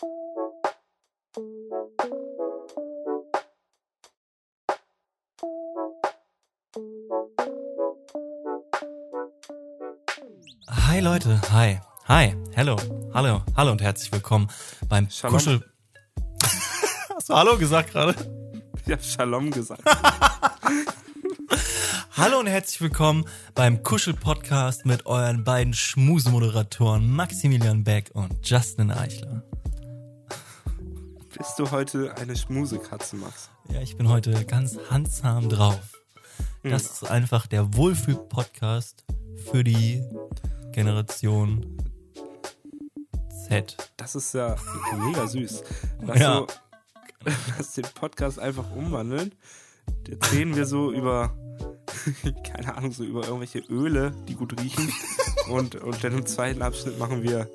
Hi Leute, hi, hi, hello, hallo, hallo und herzlich willkommen beim Shalom. Kuschel. Hast du Hallo gesagt gerade? Ich hab Shalom gesagt. Hallo und herzlich willkommen beim Kuschel-Podcast mit euren beiden Schmusemoderatoren Maximilian Beck und Justin Eichler. Du heute eine Schmusekatze, Max? Ja, ich bin heute ganz handsam drauf. Das ist einfach der Wohlfühl-Podcast für die Generation Z. Das ist ja mega süß. Lass, Ja. so, lass den Podcast einfach umwandeln. Jetzt reden wir so über, keine Ahnung, so über irgendwelche Öle, die gut riechen. Und, und dann im zweiten Abschnitt machen wir,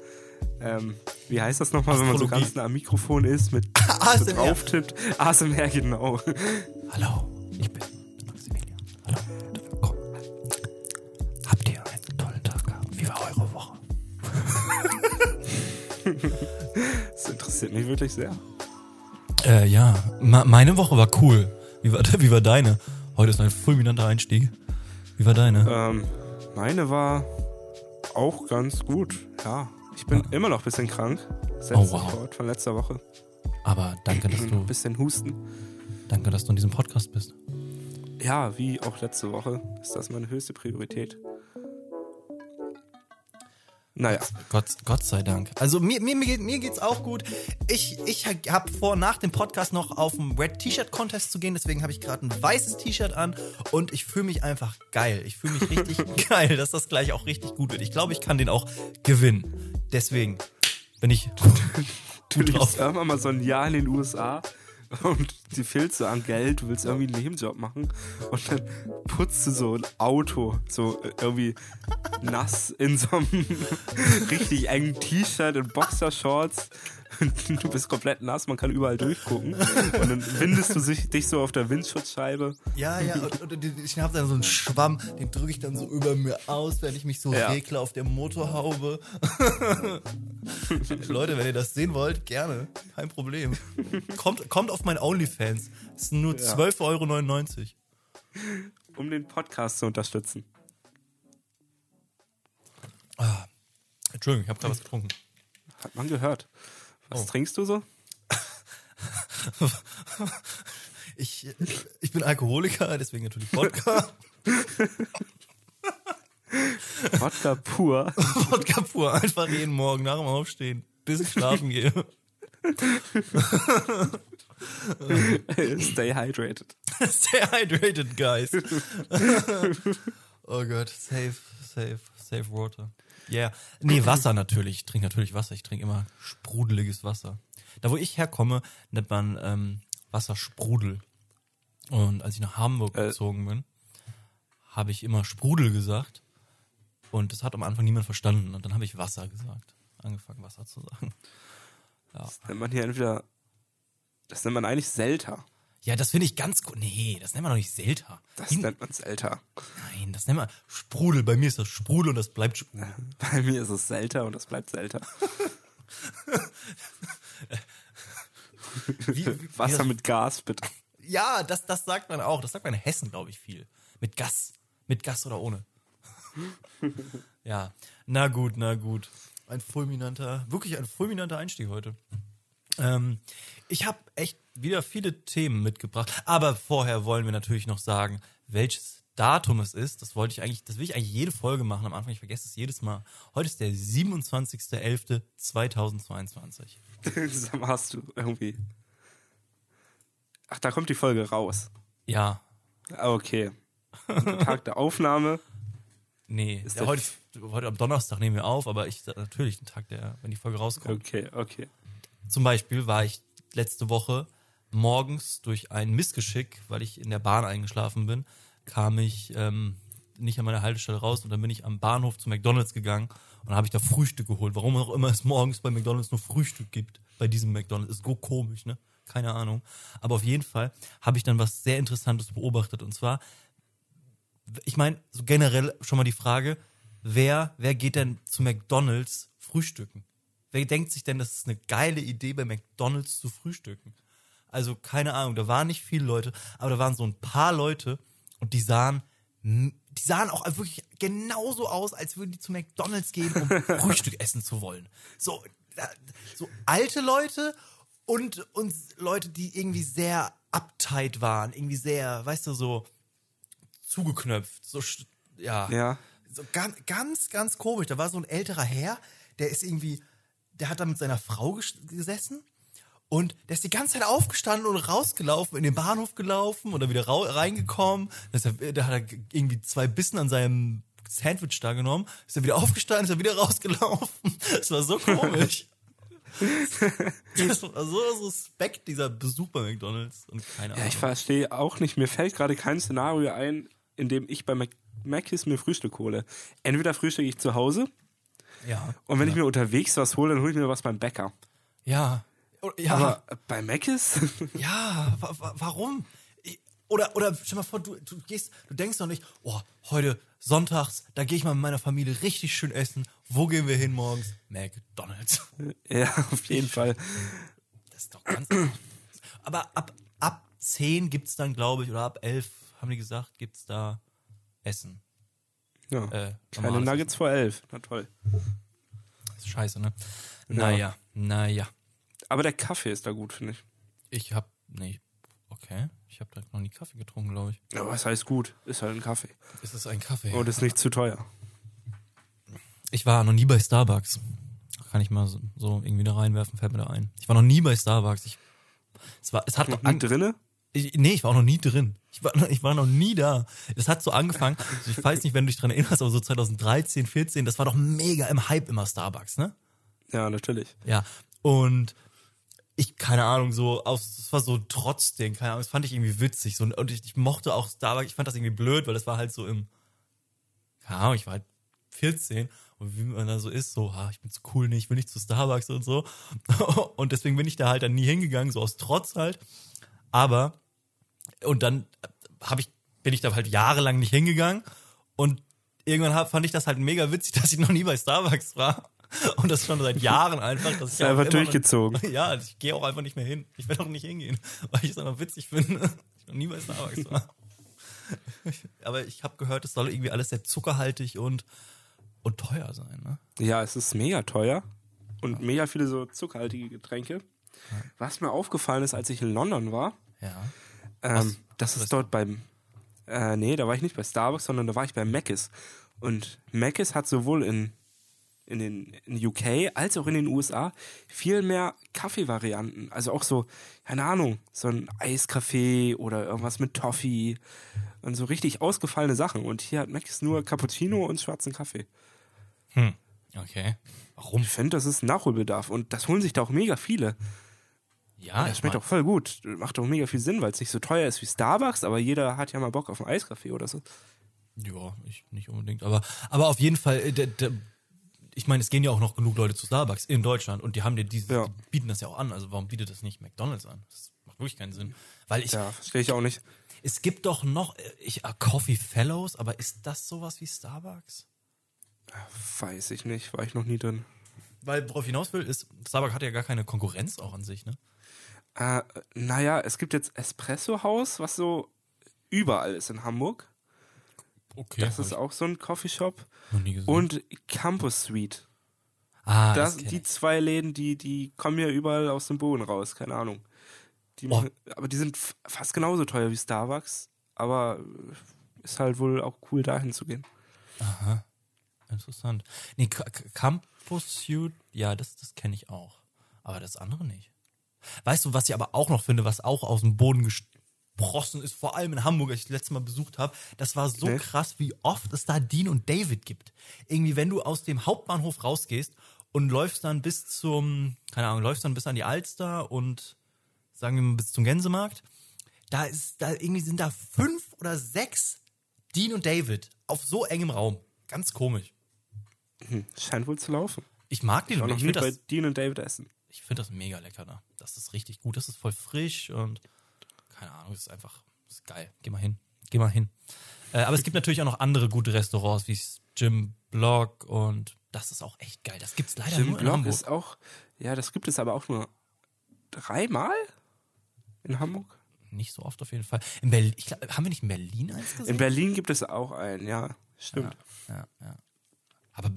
ähm, wie heißt das nochmal, wenn man so ganz nah am Mikrofon ist, mit ASMR. drauftippt. ASMR, genau. Hallo, ich bin Maximilian. Hallo willkommen. Habt ihr einen tollen Tag gehabt? Wie war eure Woche? Das interessiert mich wirklich sehr. Äh, ja, ma- meine Woche war cool. Wie war, wie war deine? Heute ist ein fulminanter Einstieg. Wie war deine? Ähm, meine war auch ganz gut. Ja, ich bin immer noch ein bisschen krank. Setzt Oh, wow. von letzter Woche. Aber danke, dass Ein du, bisschen Husten. danke, dass du in diesem Podcast bist. Ja, wie auch letzte Woche ist das meine höchste Priorität. Naja, Gott, Gott sei Dank. Also mir, mir, mir, geht- mir geht's auch gut. Ich, ich habe vor, nach dem Podcast noch auf den Red T-Shirt Contest zu gehen. Deswegen habe ich gerade ein weißes T-Shirt an und ich fühle mich einfach geil. Ich fühle mich richtig geil, dass das gleich auch richtig gut wird. Ich glaube, ich kann den auch gewinnen. Deswegen bin ich du gut lebst drauf. irgendwann mal so ein Jahr in den USA und die fehlt so an Geld, du willst irgendwie einen Nebenjob machen und dann putzt du so ein Auto, so äh, irgendwie nass in so einem richtig engen T-Shirt und Boxershorts. Du bist komplett nass, man kann überall durchgucken. Und dann windest du sich, dich so auf der Windschutzscheibe. Ja, ja, und, und ich habe dann so einen Schwamm, den drücke ich dann so über mir aus, wenn ich mich so Ja. regle auf der Motorhaube. Leute, wenn ihr das sehen wollt, gerne. Kein Problem. Kommt, kommt auf mein OnlyFans. Es sind nur Ja. 12,99 Euro. um den Podcast zu unterstützen. Entschuldigung, ich habe gerade was getrunken. Hat man gehört. Was Oh. trinkst du so? Ich, ich bin Alkoholiker, deswegen natürlich Wodka. Wodka pur. Wodka pur, einfach jeden Morgen nach dem Aufstehen, bis ich schlafen gehe. Stay hydrated. Stay hydrated, guys. oh Gott, safe, safe, safe water. Yeah. Nee, Wasser natürlich. Ich trinke natürlich Wasser. Ich trinke immer sprudeliges Wasser. Da, wo ich herkomme, nennt man ähm, Wasser Sprudel. Und als ich nach Hamburg Äh. gezogen bin, habe ich immer Sprudel gesagt. Und das hat am Anfang niemand verstanden. Und dann habe ich Wasser gesagt. Angefangen, Wasser zu sagen. Das nennt man hier entweder. Das nennt man eigentlich Selta. Ja, das finde ich ganz gut. Nee, das nennt man doch nicht Selta. Das Die- nennt man Selta. Nein, das nennt man Sprudel. Bei mir ist das Sprudel und das bleibt Sprudel. Bei mir ist es Selta und das bleibt Selta. Wie, wie, Wasser wie, mit Gas, bitte. Ja, das, das sagt man auch. Das sagt man in Hessen, glaube ich, viel. Mit Gas. Mit Gas oder ohne. ja, na gut, na gut. Ein fulminanter, wirklich ein fulminanter Einstieg heute. Ähm, ich habe echt wieder viele Themen mitgebracht. Aber vorher wollen wir natürlich noch sagen, welches Datum es ist. Das wollte ich eigentlich, das will ich eigentlich jede Folge machen am Anfang. Ich vergesse es jedes Mal. Heute ist der 27.11.2022. Sag mal, hast du irgendwie. Ach, da kommt die Folge raus. Ja, Ah, Okay. Tag der Aufnahme. Nee, Ist ja, der- heute, heute am Donnerstag nehmen wir auf, aber ich natürlich den Tag, der, wenn die Folge rauskommt. Okay, okay. Zum Beispiel war ich letzte Woche morgens durch ein Missgeschick, weil ich in der Bahn eingeschlafen bin, kam ich ähm, nicht an meiner Haltestelle raus und dann bin ich am Bahnhof zu McDonalds gegangen und habe ich da Frühstück geholt. Warum auch immer es morgens bei McDonalds nur Frühstück gibt, bei diesem McDonalds. Ist so komisch, ne? Keine Ahnung. Aber auf jeden Fall habe ich dann was sehr Interessantes beobachtet und zwar ich meine, so generell schon mal die Frage, wer, wer geht denn zu McDonalds frühstücken? Wer denkt sich denn, das ist eine geile Idee, bei McDonalds zu frühstücken? Also, keine Ahnung, da waren nicht viele Leute, aber da waren so ein paar Leute und die sahen, die sahen auch wirklich genauso aus, als würden die zu McDonalds gehen, um Frühstück essen zu wollen. So, so alte Leute und, und Leute, die irgendwie sehr uptight waren, irgendwie sehr, weißt du, so zugeknöpft, so, ja. Ja. So ganz, ganz, ganz komisch. Da war so ein älterer Herr, der ist irgendwie, der hat da mit seiner Frau gesessen und der ist die ganze Zeit aufgestanden und rausgelaufen, in den Bahnhof gelaufen oder wieder reingekommen. Da hat er irgendwie zwei Bissen an seinem Sandwich da genommen, ist dann wieder aufgestanden, ist dann wieder rausgelaufen. Das war so komisch. das war so suspekt, dieser Besuch bei McDonalds und keine Ahnung. Ja, ich verstehe auch nicht. Mir fällt gerade kein Szenario ein, in dem ich bei Mac mir Frühstück hole. Entweder frühstücke ich zu Hause. Ja. Und wenn ja. ich mir unterwegs was hole, dann hole ich mir was beim Bäcker. Ja. Ja. Aber bei Mc's? Ja, wa wa warum? Oder, oder stell mal vor, du, du gehst, du denkst doch nicht, oh, heute sonntags, da gehe ich mal mit meiner Familie richtig schön essen. Wo gehen wir hin morgens? McDonalds. Ja, auf jeden Fall. Das ist doch ganz. Aber ab, ab 10 gibt es dann, glaube ich, oder ab 11, haben die gesagt, gibt es da Essen. Ja. Äh, Keine Nuggets vor elf. Na toll. Das ist scheiße, ne? Naja, naja. Aber der Kaffee ist da gut, finde ich. Ich hab, nee, okay. Ich habe da noch nie Kaffee getrunken, glaube ich. Ja, was heißt gut? Ist halt ein Kaffee. Ist es ein Kaffee? Und ist nicht zu teuer. Ich war noch nie bei Starbucks. Kann ich mal so, so irgendwie da reinwerfen, fällt mir da ein. Ich war noch nie bei Starbucks. Ich, es, war, es hat Noch noch nie drinne? Ich, nee, ich war auch noch nie drin. Ich war, ich war noch nie da. Das hat so angefangen. Ich weiß nicht, wenn du dich dran erinnerst, aber so 2013, 14, das war doch mega im Hype immer Starbucks, ne? Ja, natürlich. Ja. Und ich, keine Ahnung, so aus, das war so trotzdem, keine Ahnung, das fand ich irgendwie witzig. So, und ich, ich mochte auch Starbucks, ich fand das irgendwie blöd, weil das war halt so im, keine Ahnung, ich war halt 14 und wie man da so ist, so, ah, ich bin zu cool nicht, ich will nicht zu Starbucks und so. Und deswegen bin ich da halt dann nie hingegangen, so aus Trotz halt. Aber, und dann hab ich, bin ich da halt jahrelang nicht hingegangen und irgendwann hab, fand ich das halt mega witzig, dass ich noch nie bei Starbucks war. Und das schon seit Jahren einfach. Dass ich Ist einfach durchgezogen. Noch, ja, ich gehe auch einfach nicht mehr hin. Ich werde auch nicht hingehen, weil ich es einfach witzig finde. dass Ich noch nie bei Starbucks war. Aber ich habe gehört, es soll irgendwie alles sehr zuckerhaltig und, und teuer sein, ne? Ja, es ist mega teuer und mega viele so zuckerhaltige Getränke. Was mir aufgefallen ist, als ich in London war, Ja. Ähm, das Was? ist dort beim, äh, nee, da war ich nicht bei Starbucks, sondern da war ich bei Mc's. Und Mc's hat sowohl in, in den in UK als auch in den USA viel mehr Kaffeevarianten. Also auch so, keine Ahnung, so ein Eiskaffee oder irgendwas mit Toffee und so richtig ausgefallene Sachen. Und hier hat Mc's nur Cappuccino und schwarzen Kaffee. Hm. Okay. Warum? Ich finde, das ist Nachholbedarf und das holen sich da auch mega viele. Ja, das schmeckt auch voll gut. Macht auch mega viel Sinn, weil es nicht so teuer ist wie Starbucks, aber jeder hat ja mal Bock auf einen Eiskaffee oder so. Ja, ich nicht unbedingt. Aber, aber auf jeden Fall, äh, der, der, ich meine, es gehen ja auch noch genug Leute zu Starbucks in Deutschland und die haben dir diese, Ja. die bieten das ja auch an. Also warum bietet das nicht McDonalds an? Das macht wirklich keinen Sinn. Weil ich, Ja, verstehe ich auch nicht. es gibt doch noch, äh, ich, ah, Coffee Fellows, aber ist das sowas wie Starbucks? Weiß ich nicht, war ich noch nie drin. Weil worauf ich hinaus will, ist, Starbucks hat ja gar keine Konkurrenz auch an sich, ne? Äh, naja, es gibt jetzt Espresso Haus, was so überall ist in Hamburg. Okay. Das ist auch so ein Coffeeshop. noch nie gesehen. Und Campus Suite. ah, Das, kenn die zwei Läden, die, die kommen ja überall aus dem Boden raus, keine Ahnung. Die Boah. machen, aber die sind fast genauso teuer wie Starbucks. Aber ist halt wohl auch cool, dahin zu gehen. Aha. Interessant. Nee, Ca- Ca- Campus Suite, ja, das, das kenne ich auch. Aber das andere nicht. Weißt du, was ich aber auch noch finde, was auch aus dem Boden gesprossen ist, vor allem in Hamburg, als ich das letzte Mal besucht habe, das war so krass, wie oft es da Dean und David gibt. Irgendwie, wenn du aus dem Hauptbahnhof rausgehst und läufst dann bis zum, keine Ahnung, läufst dann bis an die Alster und sagen wir mal bis zum Gänsemarkt, da ist, da irgendwie sind da fünf oder sechs Dean und David auf so engem Raum. Ganz komisch. Hm, scheint wohl zu laufen. Ich mag die Ich noch Ich nie finde bei Dean und David essen. Ich find das mega lecker da. Das ist richtig gut. Das ist voll frisch und keine Ahnung, das ist einfach ist geil. Geh mal hin. Geh mal hin. Äh, aber es gibt natürlich auch noch andere gute Restaurants wie Jim Block und Das ist auch echt geil. Das gibt's leider Jim nur in Block Hamburg. ist auch, ja, das gibt es aber auch nur dreimal in Hamburg. Nicht so oft auf jeden Fall. In Berlin, ich glaub, haben wir nicht in Berlin eins In gesehen? Berlin gibt es auch einen, ja, stimmt. ja, ja. Aber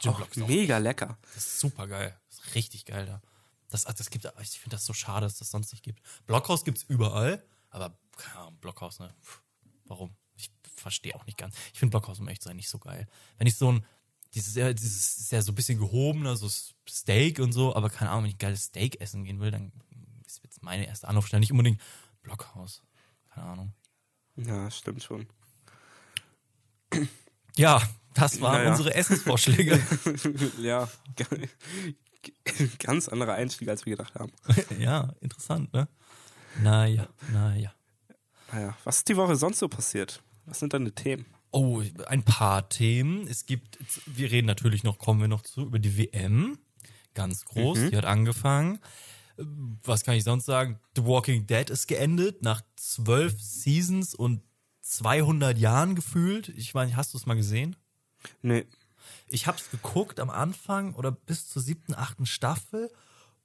Jim Auch Block ist auch mega lecker. Das ist super geil. Das ist richtig geil da. Das, das gibt, ich finde das so schade, dass das sonst nicht gibt. Blockhaus gibt's überall, aber keine Ahnung, Blockhaus, ne? Pff, warum? Ich verstehe auch nicht ganz. Ich finde Blockhaus, um echt zu sein, nicht so geil. Wenn ich so ein, dieses, ja, dieses ist ja so ein bisschen gehobener, so Steak und so, aber keine Ahnung, wenn ich ein geiles Steak essen gehen will, dann ist jetzt meine erste Anlaufstelle nicht unbedingt Blockhaus. Keine Ahnung. Ja, stimmt schon. Ja, das waren Naja. unsere Essensvorschläge. ja, ganz anderer Einstieg, als wir gedacht haben. ja, interessant, ne? Naja, naja. Naja, was ist die Woche sonst so passiert? Was sind deine Themen? Oh, ein paar Themen. Es gibt, wir reden natürlich noch, kommen wir noch zu, über die WM. Ganz groß, die hat angefangen. Was kann ich sonst sagen? The Walking Dead ist geendet nach zwölf Seasons und 200 Jahren gefühlt. Ich meine, hast du es mal gesehen? Nee. Ich habe es geguckt am Anfang oder bis zur siebten, achten Staffel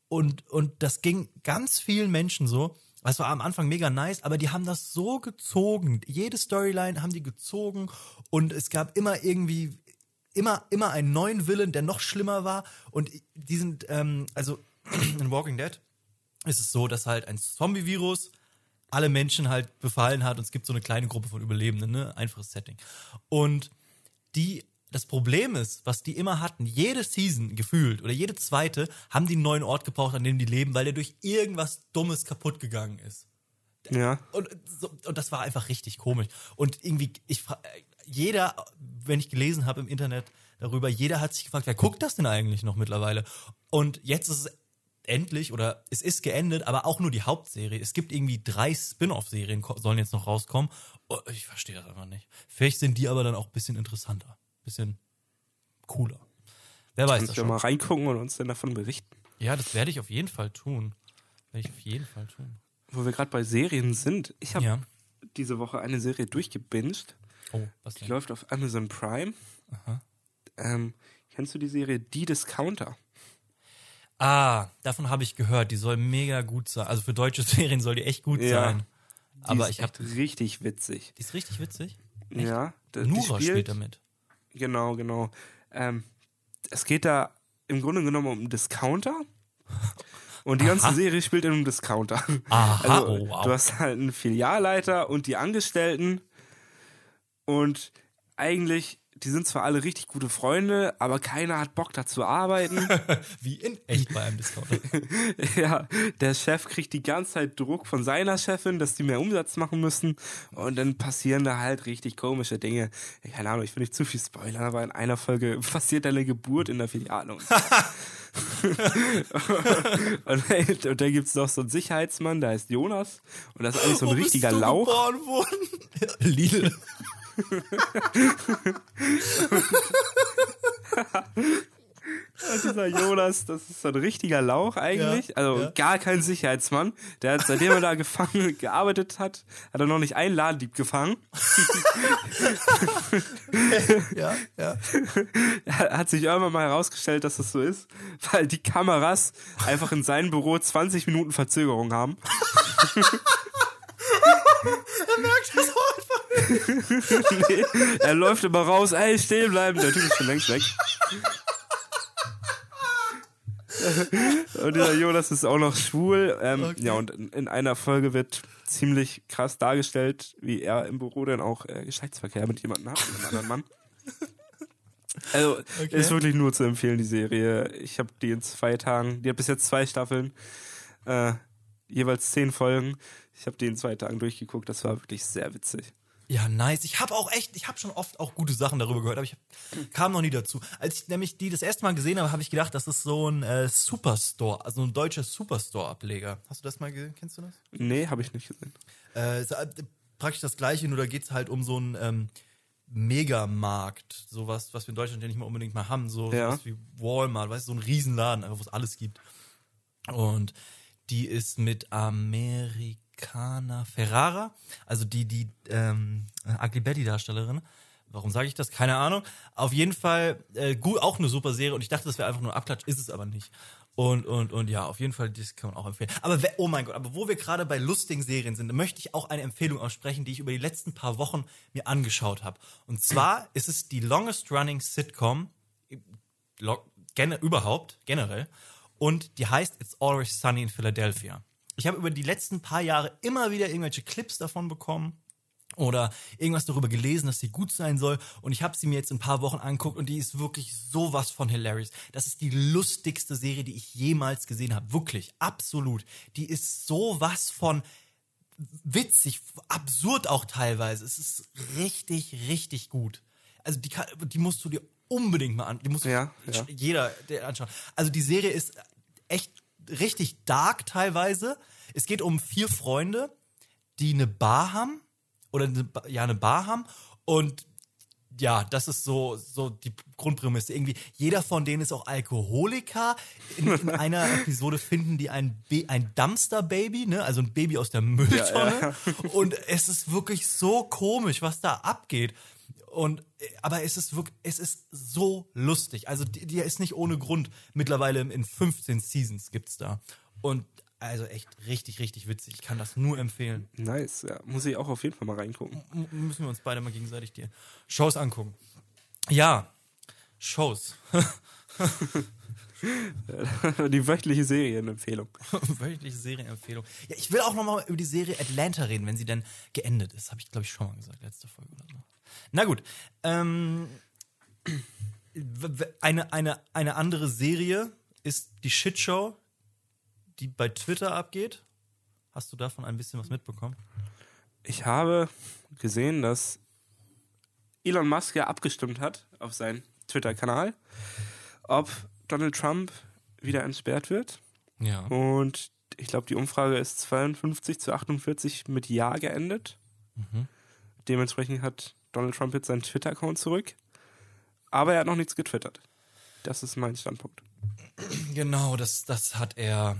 und, und das ging ganz vielen Menschen so. Es war am Anfang mega nice, aber die haben das so gezogen. Jede Storyline haben die gezogen und es gab immer irgendwie, immer, immer einen neuen Villain, der noch schlimmer war. Und die sind, ähm, also in Walking Dead ist es so, dass halt ein Zombie-Virus alle Menschen halt befallen hat und es gibt so eine kleine Gruppe von Überlebenden, ne? Einfaches Setting. Und die, das Problem ist, was die immer hatten, jede Season gefühlt oder jede zweite, haben die einen neuen Ort gebraucht, an dem die leben, weil der durch irgendwas Dummes kaputt gegangen ist. Ja. Und, und das war einfach richtig komisch. Und irgendwie, ich jeder, wenn ich gelesen habe im Internet darüber, jeder hat sich gefragt, wer guckt das denn eigentlich noch mittlerweile? Und jetzt ist es endlich oder es ist geendet, aber auch nur die Hauptserie. Es gibt irgendwie drei Spin-off-Serien, sollen jetzt noch rauskommen. Oh, ich verstehe das einfach nicht. Vielleicht sind die aber dann auch ein bisschen interessanter, bisschen cooler. Wer weiß das Kannst du schon. mal reingucken und uns dann davon berichten. Ja, das werde ich auf jeden Fall tun. Werde ich auf jeden Fall tun. Wo wir gerade bei Serien sind. Ich habe Ja. diese Woche eine Serie durchgebinged. Oh, was Die denn? läuft auf Amazon Prime. Ähm, kennst du die Serie Die Discounter? Ah, davon habe ich gehört. Die soll mega gut sein. Also für deutsche Serien soll die echt gut Ja. sein. Die Aber ist ich habe, echt richtig witzig. die ist richtig witzig. Ja, da- die Nura spielt damit. Genau, genau. Ähm, es geht da im Grunde genommen um einen Discounter. Und die ganze Aha. Serie spielt in einem Discounter. Aha, Also, oh, wow. Du hast halt einen Filialleiter und die Angestellten. Und eigentlich, die sind zwar alle richtig gute Freunde, aber keiner hat Bock da zu arbeiten. Wie in echt bei einem Discounter. ja, der Chef kriegt die ganze Zeit Druck von seiner Chefin, dass die mehr Umsatz machen müssen. Und dann passieren da halt richtig komische Dinge. Keine Ahnung, ich will nicht zu viel spoilern, aber in einer Folge passiert eine Geburt in der Filiale. Und, und, und dann gibt es noch so einen Sicherheitsmann, der heißt Jonas. Und das ist eigentlich so ein bist richtiger Lauch. Lidl. Und dieser Jonas, das ist so ein richtiger Lauch eigentlich. Ja, also ja. gar kein Sicherheitsmann. Der hat, seitdem er da gefangen gearbeitet hat, hat er noch nicht einen Ladendieb gefangen. Ja, ja. hat sich irgendwann mal herausgestellt, dass das so ist, weil die Kameras einfach in seinem Büro 20 Minuten Verzögerung haben. Er merkt das auch einfach. nee, er läuft immer raus, ey, stehen bleiben, der Typ ist schon längst weg. und dieser Jonas ist auch noch schwul. Ähm, Okay. Ja, und in, in einer Folge wird ziemlich krass dargestellt, wie er im Büro dann auch äh, Geschlechtsverkehr mit jemandem hat, mit einem anderen Mann. Also, Okay. ist wirklich nur zu empfehlen, die Serie. Ich habe die in zwei Tagen, die hat bis jetzt zwei Staffeln, äh, jeweils zehn Folgen. Ich habe die in zwei Tagen durchgeguckt, das war wirklich sehr witzig. Ja, nice. Ich habe auch echt, ich habe schon oft auch gute Sachen darüber gehört, aber ich hab, kam noch nie dazu. Als ich nämlich die das erste Mal gesehen habe, habe ich gedacht, das ist so ein äh, Superstore, also ein deutscher Superstore-Ableger. Hast du das mal gesehen? Kennst du das? Nee, habe ich nicht gesehen. Äh, ist, äh, praktisch das gleiche, nur da geht's halt um so einen ähm, Megamarkt, sowas, was wir in Deutschland ja nicht mal unbedingt mal haben, so Ja. sowas wie Walmart, weißt du, so ein Riesenladen, einfach wo es alles gibt. Und die ist mit Americana Ferrara, also die, die ähm, Ugly Betty Darstellerin, Warum sage ich das? Keine Ahnung. Auf jeden Fall äh, gut, auch eine super Serie und ich dachte, das wäre einfach nur Abklatsch, ist es aber nicht. Und, und, und ja, auf jeden Fall, das kann man auch empfehlen. Aber oh mein Gott, aber wo wir gerade bei lustigen Serien sind, möchte ich auch eine Empfehlung aussprechen, die ich über die letzten paar Wochen mir angeschaut habe. Und zwar ist es die longest running Sitcom gene überhaupt, generell. Und die heißt It's Always Sunny in Philadelphia. Ich habe über die letzten paar Jahre immer wieder irgendwelche Clips davon bekommen oder irgendwas darüber gelesen, dass sie gut sein soll. Und ich habe sie mir jetzt in ein paar Wochen angeguckt und die ist wirklich sowas von hilarious. Das ist die lustigste Serie, die ich jemals gesehen habe. Wirklich, absolut. Die ist sowas von witzig, absurd auch teilweise. Es ist richtig, richtig gut. Also die, die musst du dir unbedingt mal an. Die muss Ja, ja. jeder der anschauen. Also die Serie ist echt richtig dark teilweise. Es geht um vier Freunde, die eine Bar haben oder eine, ja eine Bar haben und ja, das ist so, so die Grundprämisse. Irgendwie, jeder von denen ist auch Alkoholiker. In, in einer Episode finden die ein, Be ein Dumpster-Baby, ne? Also ein Baby aus der Mülltonne. Und es ist wirklich so komisch, was da abgeht. Und, äh, aber es ist wirklich, es ist so lustig. Also, die, die ist nicht ohne Grund. Mittlerweile in 15 Seasons gibt's da. Und also echt richtig, richtig witzig. Ich kann das nur empfehlen. Nice, ja. Muss ich auch auf jeden Fall mal reingucken. M müssen wir uns beide mal gegenseitig die Shows angucken. Ja, Shows. Die wöchentliche Serienempfehlung. Wöchentliche Serienempfehlung. Ja, ich will auch nochmal über die Serie Atlanta reden, wenn sie denn geendet ist. Habe ich, glaube ich, schon mal gesagt, letzte Folge oder so. Na gut. Ähm, eine, eine, eine andere Serie ist die Shitshow, die bei Twitter abgeht. Hast du davon ein bisschen was mitbekommen? Ich habe gesehen, dass Elon Musk ja abgestimmt hat auf seinen Twitter-Kanal, ob Donald Trump wieder entsperrt wird. Ja. Und ich glaube, die Umfrage ist 52 zu 48 mit Ja geendet. Dementsprechend hat Donald Trump jetzt seinen Twitter-Account zurück. Aber er hat noch nichts getwittert. Das ist mein Standpunkt. Genau, das, das hat er,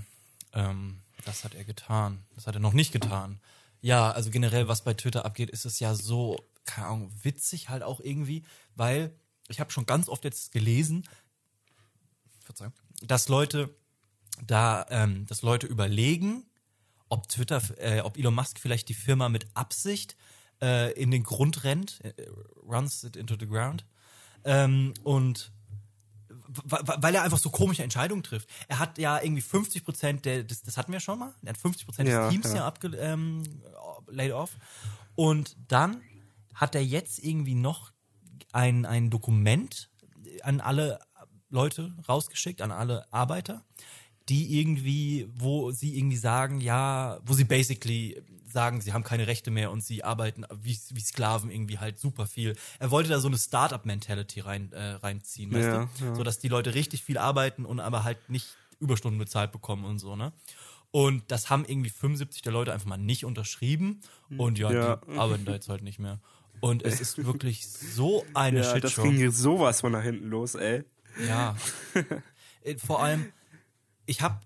ähm, das hat er getan. Das hat er noch nicht getan. Ja, also generell, was bei Twitter abgeht, ist es ja so, keine Ahnung, witzig halt auch irgendwie, weil ich habe schon ganz oft jetzt gelesen, Verzeihung, dass Leute da, ähm, dass Leute überlegen, ob Twitter, äh, ob Elon Musk vielleicht die Firma mit Absicht äh, in den Grund rennt, äh, runs it into the ground. Ähm, und weil er einfach so komische Entscheidungen trifft. Er hat ja irgendwie 50 Prozent der, das, das hatten wir schon mal, er hat 50 Prozent Ja, des Teams ja. ja, abge, ähm, laid off. Und dann hat er jetzt irgendwie noch ein, ein Dokument an alle Leute rausgeschickt, an alle Arbeiter, die irgendwie, wo sie irgendwie sagen, ja, wo sie basically sagen, sie haben keine Rechte mehr und sie arbeiten wie, wie Sklaven irgendwie halt super viel. Er wollte da so eine Startup-Mentality rein, äh, reinziehen, weißt Ja, du? ja. So dass die Leute richtig viel arbeiten und aber halt nicht Überstunden bezahlt bekommen und so, ne? Und das haben irgendwie 75 der Leute einfach mal nicht unterschrieben und ja, Ja. die arbeiten da jetzt halt nicht mehr. Und es ist wirklich so eine Ja, das Shitshow. ging sowas von da hinten los, ey. Ja. Äh, Vor allem, ich habe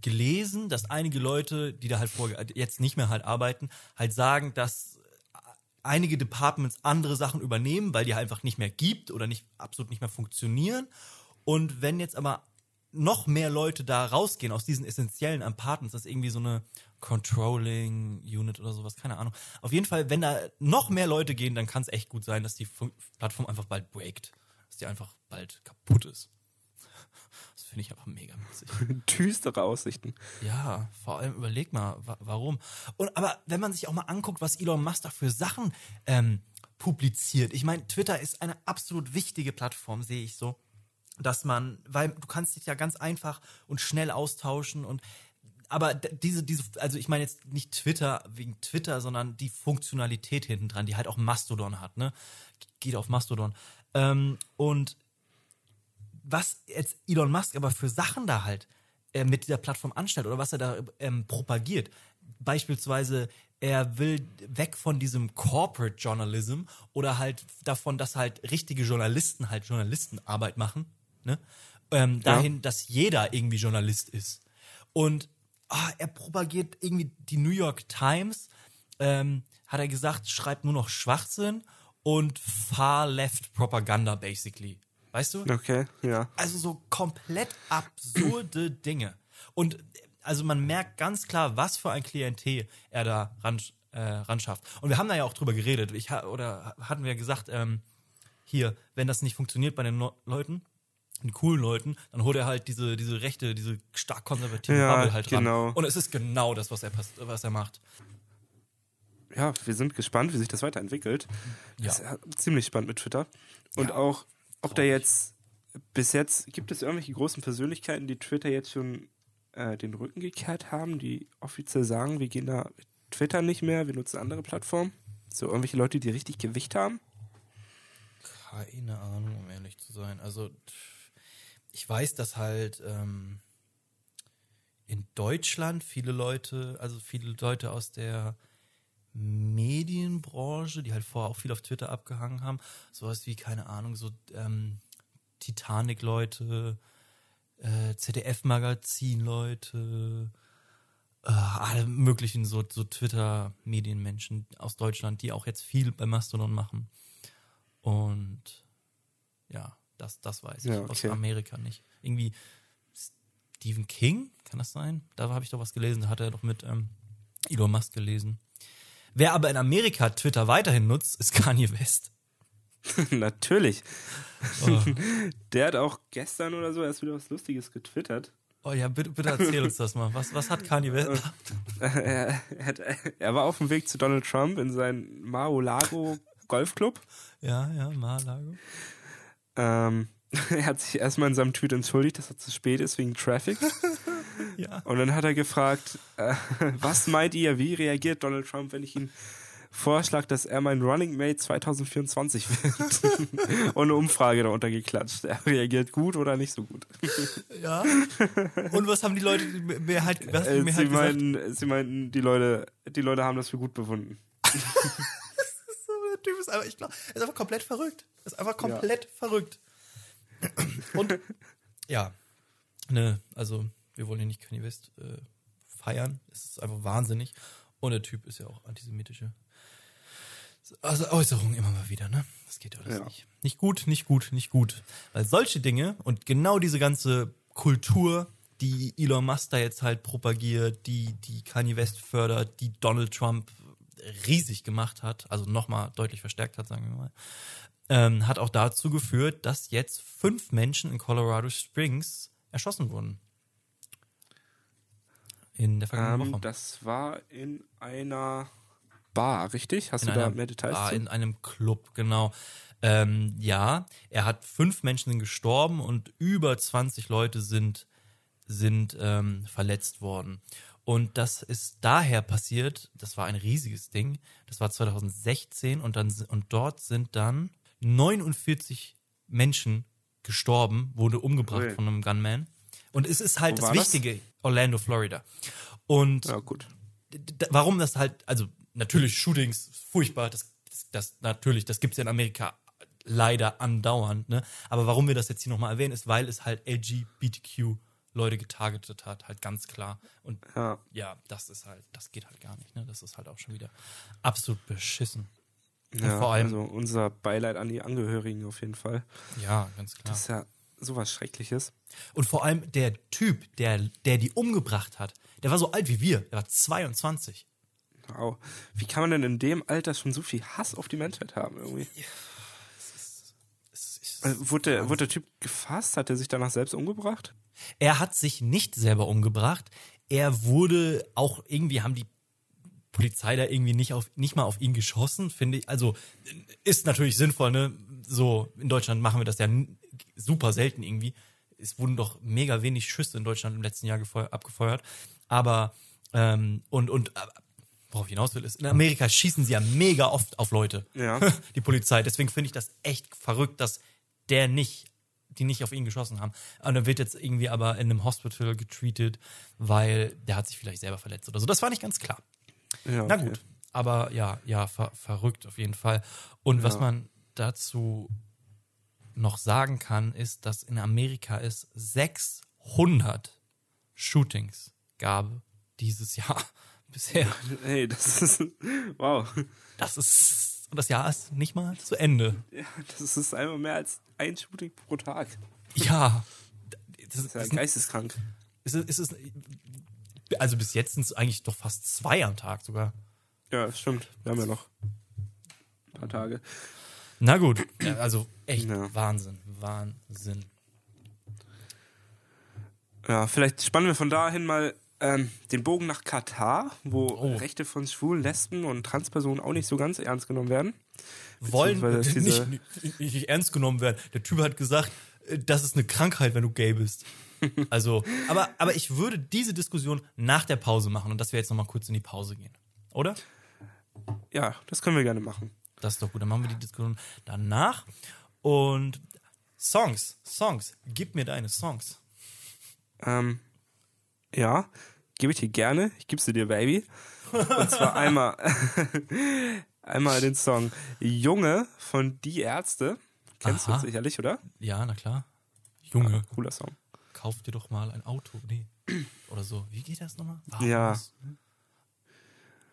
gelesen, dass einige Leute, die da halt vor, jetzt nicht mehr halt arbeiten, halt sagen, dass einige Departments andere Sachen übernehmen, weil die halt einfach nicht mehr gibt oder nicht absolut nicht mehr funktionieren. Und wenn jetzt aber noch mehr Leute da rausgehen aus diesen essentiellen Apartments, das ist irgendwie so eine Controlling Unit oder sowas, keine Ahnung. Auf jeden Fall, wenn da noch mehr Leute gehen, dann kann es echt gut sein, dass die Plattform einfach bald breakt. Die einfach bald kaputt ist. Das finde ich einfach mega witzig. Düstere Aussichten. Ja, vor allem überleg mal, wa warum. Und aber wenn man sich auch mal anguckt, was Elon Musk da für Sachen ähm, publiziert. Ich meine, Twitter ist eine absolut wichtige Plattform, sehe ich so, dass man, weil du kannst dich ja ganz einfach und schnell austauschen und aber diese, diese, also ich meine jetzt nicht Twitter wegen Twitter, sondern die Funktionalität hinten dran, die halt auch Mastodon hat, ne? Geht auf Mastodon. Ähm, und was jetzt Elon Musk aber für Sachen da halt äh, mit dieser Plattform anstellt oder was er da ähm, propagiert. Beispielsweise, er will weg von diesem Corporate Journalism oder halt davon, dass halt richtige Journalisten halt Journalistenarbeit machen, ne? Ähm, dahin, dass jeder irgendwie Journalist ist. Und ah, er propagiert irgendwie die New York Times, ähm, hat er gesagt, schreibt nur noch Schwachsinn und Far Left Propaganda, basically. Weißt du? Okay, ja. Also so komplett absurde Dinge. Und also man merkt ganz klar, was für ein Klientel er da ran, äh, ran schafft. Und wir haben da ja auch drüber geredet. Ich, ha- oder hatten wir gesagt, ähm, hier, wenn das nicht funktioniert bei den no Leuten, den coolen Leuten, dann holt er halt diese, diese rechte, diese stark konservative Ja, Bubble halt genau. ran. Und es ist genau das, was er, was er macht. Ja, wir sind gespannt, wie sich das weiterentwickelt. Das ist ja ziemlich spannend mit Twitter. Und Ja. auch, ob da jetzt, bis jetzt, gibt es irgendwelche großen Persönlichkeiten, die Twitter jetzt schon äh, den Rücken gekehrt haben, die offiziell sagen, wir gehen da Twitter nicht mehr, wir nutzen andere Plattformen? So irgendwelche Leute, die richtig Gewicht haben? Keine Ahnung, um ehrlich zu sein. Also, ich weiß, dass halt ähm, in Deutschland viele Leute, also viele Leute aus der Medienbranche, die halt vorher auch viel auf Twitter abgehangen haben, sowas wie, keine Ahnung, so ähm, Titanic-Leute, äh, ZDF-Magazin-Leute, äh, alle möglichen so, so Twitter-Medienmenschen aus Deutschland, die auch jetzt viel bei Mastodon machen. Und ja, das, das weiß ich. Ja, Aus okay. Amerika nicht. Irgendwie Stephen King, kann das sein? Da habe ich doch was gelesen, da hat er doch mit ähm, Elon Musk gelesen. Wer aber in Amerika Twitter weiterhin nutzt, ist Kanye West. Natürlich. Oh, Der hat auch gestern oder so erst wieder was Lustiges getwittert. oh ja, bitte, bitte erzähl uns das mal. Was, was hat Kanye West? er, hat, er war auf dem Weg zu Donald Trump in seinen Mar-a-Lago Golfclub. Ja, ja, Mar-a-Lago. Ähm, er hat sich erstmal in seinem Tweet entschuldigt, dass er zu spät ist wegen Traffic. Ja. Und dann hat er gefragt, äh, was meint ihr, wie reagiert Donald Trump, wenn ich ihn vorschlage, dass er mein Running Mate 2024 wird? Und eine Umfrage darunter geklatscht. Er reagiert gut oder nicht so gut. Ja. Und was haben die Leute, die Mehrheit, was Äh, Mehrheit sie, gesagt? meinten, sie meinten, die Leute, die Leute haben das für gut befunden. So, der Typ ist einfach, ich glaube, ist einfach komplett verrückt. Ist einfach komplett verrückt. Und ja, ne, also wir wollen ja nicht Kanye West äh, feiern. Es ist einfach wahnsinnig. Und der Typ ist ja auch antisemitische also Äußerungen immer mal wieder, ne? Das geht alles Ja. nicht. Nicht gut, nicht gut, nicht gut. Weil solche Dinge und genau diese ganze Kultur, die Elon Musk da jetzt halt propagiert, die, die Kanye West fördert, die Donald Trump riesig gemacht hat, also nochmal deutlich verstärkt hat, sagen wir mal, ähm, hat auch dazu geführt, dass jetzt fünf Menschen in Colorado Springs erschossen wurden. In der vergangenen Ähm, Woche. das war in einer Bar, richtig? Hast in du da mehr Details Bar, zu? in einem Club, genau. Ähm, ja, er hat fünf Menschen gestorben und über 20 Leute sind, sind ähm, verletzt worden. Und das ist daher passiert, das war ein riesiges Ding, das war 2016 und, dann, und dort sind dann 49 Menschen gestorben, wurde umgebracht Ui. von einem Gunman. Und es ist halt Wo das war das? Orlando, Florida. Und Ja, gut. warum das halt, also natürlich Shootings, furchtbar, das, das, das natürlich, das gibt's ja in Amerika leider andauernd, ne? Aber warum wir das jetzt hier nochmal erwähnen, ist, weil es halt LGBTQ Leute getargetet hat, halt ganz klar. Und Ja. ja, das ist halt, das geht halt gar nicht, ne? Das ist halt auch schon wieder absolut beschissen. ja vor allem- also unser Beileid an die Angehörigen auf jeden Fall. Ja, ganz klar. Das ist ja sowas Schreckliches. Und vor allem der Typ, der, der die umgebracht hat, der war so alt wie wir, der war 22. Wow. Wie kann man denn in dem Alter schon so viel Hass auf die Menschheit haben irgendwie? Äh, Wurde der, wurde der Typ gefasst? Hat er sich danach selbst umgebracht? Er hat sich nicht selber umgebracht. Er wurde auch irgendwie haben die Polizei da irgendwie nicht auf nicht mal auf ihn geschossen, finde ich. Also ist natürlich sinnvoll, ne? So in Deutschland machen wir das ja super selten irgendwie. Es wurden doch mega wenig Schüsse in Deutschland im letzten Jahr gefeu- abgefeuert. Aber ähm, und und aber, worauf ich hinaus will ist, in Amerika schießen sie ja mega oft auf Leute. Ja. die Polizei. Deswegen finde ich das echt verrückt, dass der nicht, die nicht auf ihn geschossen haben. Und er wird jetzt irgendwie aber in einem Hospital getreatet, weil der hat sich vielleicht selber verletzt oder so. Das war nicht ganz klar. ja Na okay. gut. Aber ja, ja, ver verrückt auf jeden Fall. Und was Ja. man dazu noch sagen kann, ist, dass in Amerika es 600 Shootings gab dieses Jahr bisher. Hey, das ist. Wow. Das ist Und das Jahr ist nicht mal zu Ende. Ja, das ist einfach mehr als ein Shooting pro Tag. Ja. Das Das ist ja ist, geisteskrank. ist, ist, ist, also bis jetzt sind es eigentlich doch fast zwei am Tag sogar. Ja, das stimmt. Wir haben ja noch ein paar Tage. Na gut, also echt Ja. Wahnsinn, Wahnsinn. Ja, vielleicht spannen wir von dahin mal ähm, den Bogen nach Katar, wo Oh. Rechte von Schwulen, Lesben und Transpersonen auch nicht so ganz ernst genommen werden. Wollen nicht, nicht, nicht ernst genommen werden. Der Typ hat gesagt, äh, das ist eine Krankheit, wenn du gay bist. Also, aber, aber ich würde diese Diskussion nach der Pause machen und dass wir jetzt nochmal kurz in die Pause gehen. Oder? Ja, das können wir gerne machen. Das ist doch gut. Dann machen wir die Diskussion danach. Und Songs, Songs. Gib mir deine Songs. Ähm, ja, gebe ich dir gerne. Ich gebe sie dir, Baby. Und zwar einmal, einmal den Song Junge von Die Ärzte. Kennst Aha. du sicherlich, oder? Ja, na klar. Junge, Cooler Song. kauf dir doch mal ein Auto. Nee. Oder so. Wie geht das nochmal? Ja. was?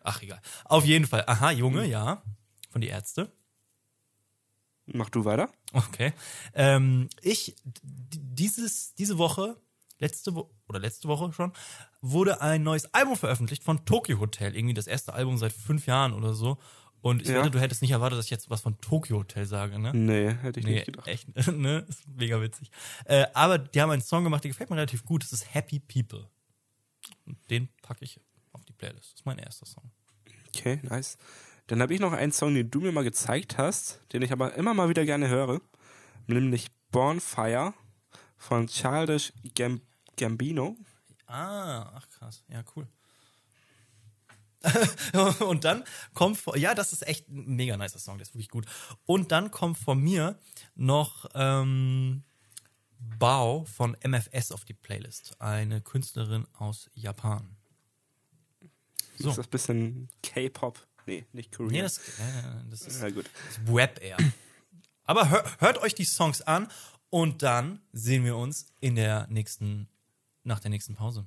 Ach, egal. Auf jeden Fall. Aha, Junge, ja. Von die Ärzte. Mach du weiter. Okay. Ähm, ich, dieses, diese Woche, letzte Woche, oder letzte Woche schon, wurde ein neues Album veröffentlicht von Tokyo Hotel. Irgendwie das erste Album seit fünf Jahren oder so. Und ich Ja. wette, du hättest nicht erwartet, dass ich jetzt was von Tokyo Hotel sage, ne? Nee, hätte ich Nee, nicht gedacht. echt, ne? Ist mega witzig. Äh, aber die haben einen Song gemacht, der gefällt mir relativ gut. Das ist Happy People. Und den packe ich auf die Playlist. Das ist mein erster Song. Okay, nice. Dann habe ich noch einen Song, den du mir mal gezeigt hast, den ich aber immer mal wieder gerne höre. Nämlich Bonfire von Childish Gam Gambino. Ah, ach krass. Ja, cool. und dann kommt, vor- ja, das ist echt ein mega nicer Song, der ist wirklich gut. Und dann kommt von mir noch ähm, Bao von MFS auf die Playlist. Eine Künstlerin aus Japan. So. Ist das ein bisschen K-Pop? Nee, nicht Korean. Nee, das, äh, das ist ja, gut. Web eher. Aber hör, hört euch die Songs an und dann sehen wir uns in der nächsten, nach der nächsten Pause.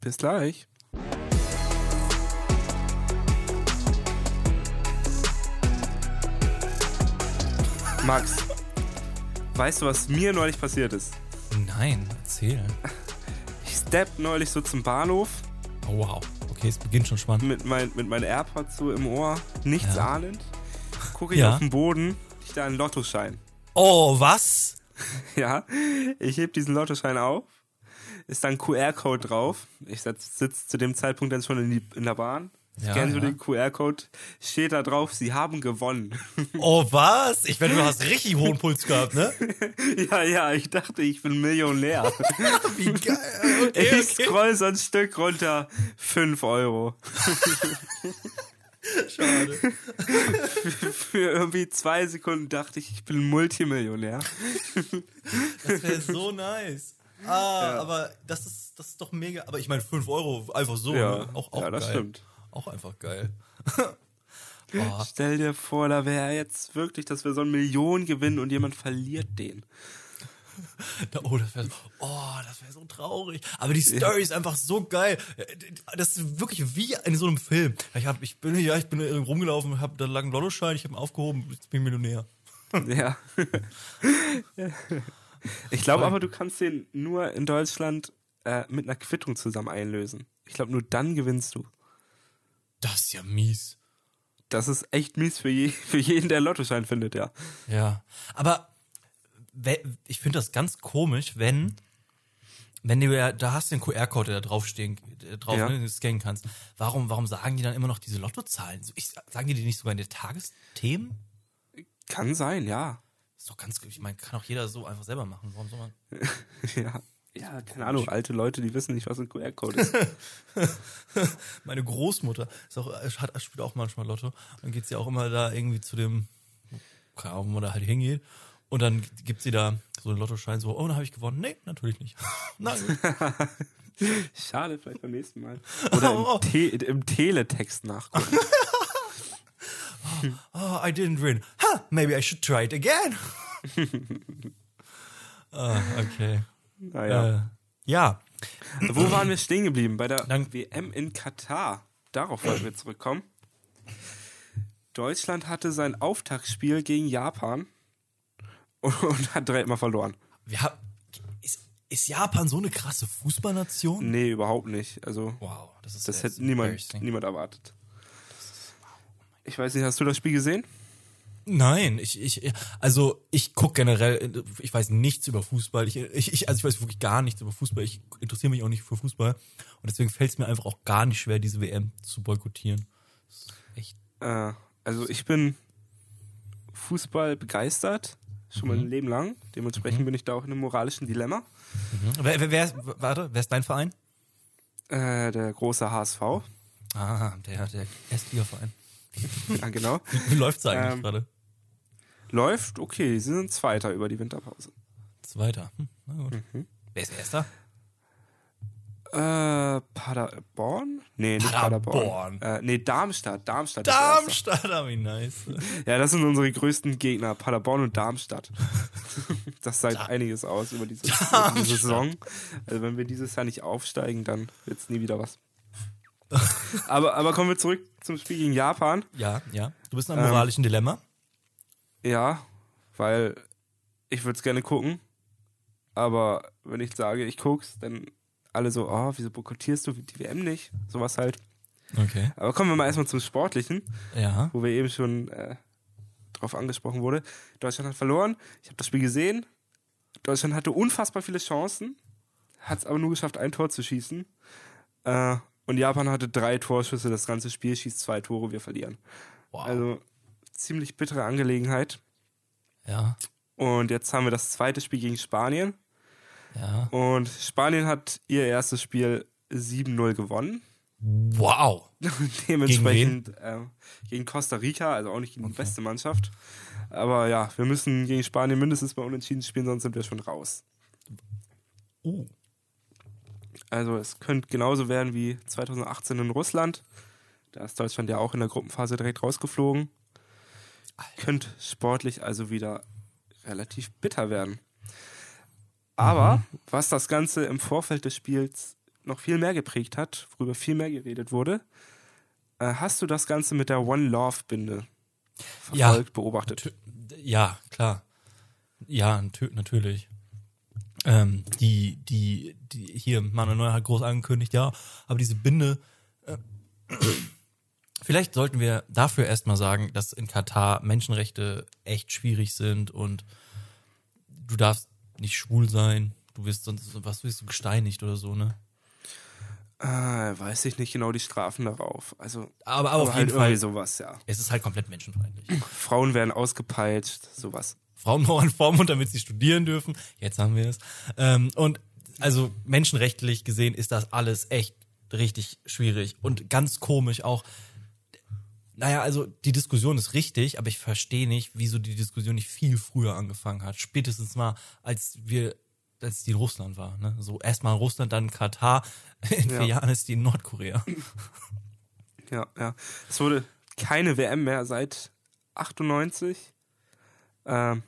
Bis gleich. Max, weißt du, was mir neulich passiert ist? Nein, erzähl. Ich stepp neulich so zum Bahnhof Oh, wow. Okay, es beginnt schon spannend. mit, mein, mit meinen AirPods so im Ohr, nichts Ja. ahnend. Gucke ich Ja. auf den Boden, ich da einen Lottoschein. Oh, was? Ja, ich heb diesen Lottoschein auf, ist da ein QR-Code drauf. Ich sitze zu dem Zeitpunkt dann schon in, die, in der Bahn. Ja, Scan so ja. den QR-Code, steht da drauf, sie haben gewonnen. Oh, was? Ich wette, du hast richtig hohen Puls gehabt, ne? ja, ja, ich dachte, ich bin Millionär. Wie geil. Okay, ich scroll so ein Stück runter, 5 Euro. Schade. Für irgendwie zwei Sekunden dachte ich, ich bin Multimillionär. Das wäre so nice. Ah, aber das ist, das ist doch mega. Aber ich meine, 5 Euro einfach so. Ja, ne? auch, auch ja, das geil. stimmt. Auch einfach geil. Boah. Stell dir vor, da wäre jetzt wirklich, dass wir so eine Million gewinnen und jemand verliert den. Oh, das wäre oh, das wär so traurig. Aber die Story ist einfach so geil. Das ist wirklich wie in so einem Film. Ich, hab, ich bin ja, ich bin rumgelaufen, hab, da lag ein Lottoschein, ich habe ihn aufgehoben, jetzt bin ich Millionär. Ja. ich glaube aber, du kannst den nur in Deutschland äh, mit einer Quittung zusammen einlösen. Ich glaube, nur dann gewinnst du. Das ist ja mies. Das ist echt mies für, je, für jeden, der Lottoschein findet, ja. Ja. Aber ich finde das ganz komisch, wenn, wenn du ja, da hast du den QR-Code, der da draufstehen, drauf Ja. ne, den du scannen kannst. Warum, warum sagen die dann immer noch diese Lottozahlen? Ich, sagen die die nicht sogar in den Tagesthemen? Kann sein, ja. ist doch ganz, ich meine, kann auch jeder so einfach selber machen. Warum soll man? ja. Ja, keine Ahnung, alte Leute, die wissen nicht, was ein QR-Code ist. Meine Großmutter ist auch, hat, spielt auch manchmal Lotto. Dann geht sie auch immer da irgendwie zu dem, keine Ahnung, wo man da halt hingeht. Und dann gibt sie da so einen Lottoschein, so, oh, dann habe ich gewonnen. Nee, natürlich nicht. Nein. Schade, vielleicht beim nächsten Mal. Oder im, Te im Teletext nachgucken. Oh, I didn't win. Huh, maybe I should try it again. ah, okay. Naja. Äh, ja, Wo waren wir stehen geblieben? Bei der Dann- WM in Katar. Darauf wollten wir zurückkommen. Deutschland hatte sein Auftaktspiel gegen Japan und, und hat direkt mal verloren. Wir haben, ist, ist Japan so eine krasse Fußballnation? Nee, überhaupt nicht. Also, Wow, das ist das hätte niemand, niemand erwartet. Ich weiß nicht, hast du das Spiel gesehen? Nein, ich, ich, also ich gucke generell, ich weiß nichts über Fußball. Ich, ich, also ich weiß wirklich gar nichts über Fußball. Ich interessiere mich auch nicht für Fußball. Und deswegen fällt es mir einfach auch gar nicht schwer, diese WM zu boykottieren. Echt. Äh, also ich bin Fußball begeistert, schon mein Leben lang. Dementsprechend bin ich da auch in einem moralischen Dilemma. Wer, wer, wer ist, warte, wer ist dein Verein? Äh, der große HSV. Ah, der, der Erstligaverein. Ja, genau. Wie, wie läuft's da eigentlich Ähm, gerade? Läuft, okay, sie sind Zweiter über die Winterpause. Zweiter. Hm, na gut. Mhm. Wer ist Erster? Äh, Paderborn? Nee, nicht Paderborn. Paderborn. Äh, nee, Darmstadt. Darmstadt. Darmstadt, ah, wie nice. Ja, das sind unsere größten Gegner, Paderborn und Darmstadt. Das sagt einiges aus über diese, über diese Saison. Also wenn wir dieses Jahr nicht aufsteigen, dann wird's nie wieder was. aber, aber kommen wir zurück zum Spiel gegen Japan. Ja, ja. Du bist in einem Ähm, moralischen Dilemma. Ja, weil ich würde es gerne gucken. Aber wenn ich sage, ich guck's, dann alle so, oh, wieso boykottierst du die WM nicht? Sowas halt. Okay. Aber kommen wir mal erstmal zum Sportlichen. Ja. wo wir eben schon äh, drauf angesprochen wurde. Deutschland hat verloren. Ich habe das Spiel gesehen. Deutschland hatte unfassbar viele Chancen, hat es aber nur geschafft, ein Tor zu schießen. Äh, und Japan hatte drei Torschüsse, das ganze Spiel schießt zwei Tore, wir verlieren. Wow. Also ziemlich bittere Angelegenheit. ja. Und jetzt haben wir das zweite Spiel gegen Spanien. Ja. Und Spanien hat ihr erstes Spiel 7-0 gewonnen. Wow. Dementsprechend gegen, äh, gegen Costa Rica, also auch nicht gegen die beste Mannschaft. Aber ja, wir müssen gegen Spanien mindestens mal unentschieden spielen, sonst sind wir schon raus. Uh. Also es könnte genauso werden wie 2018 in Russland. Da ist Deutschland ja auch in der Gruppenphase direkt rausgeflogen. Könnte sportlich also wieder relativ bitter werden. Aber was das Ganze im Vorfeld des Spiels noch viel mehr geprägt hat, worüber viel mehr geredet wurde, äh, hast du das Ganze mit der One Love Binde Ja. verfolgt, beobachtet? Natü- Ja, klar. Ja, natü natürlich. Ähm, die, die, die, hier, Manuel Neuer hat groß angekündigt, ja, aber diese Binde, äh, vielleicht sollten wir dafür erstmal sagen, dass in Katar Menschenrechte echt schwierig sind und du darfst nicht schwul sein, du wirst sonst, was wirst du gesteinigt oder so, ne? Äh, weiß ich nicht genau die Strafen darauf. Also, Aber, aber auf halt jeden Fall, sowas, ja. es ist halt komplett menschenfeindlich. Frauen werden ausgepeitscht, sowas. Frauen brauchen Vormund, damit sie studieren dürfen. Jetzt haben wir es. Ähm, und also menschenrechtlich gesehen ist das alles echt richtig schwierig und ganz komisch auch. Naja, also die Diskussion ist richtig, aber ich verstehe nicht, wieso die Diskussion nicht viel früher angefangen hat. Spätestens mal, als wir, als die in Russland war. Ne? So erstmal Russland, dann Katar. In vier Ja. Jahren ist die in Nordkorea. Ja, ja. Es wurde keine WM mehr seit 98 ähm,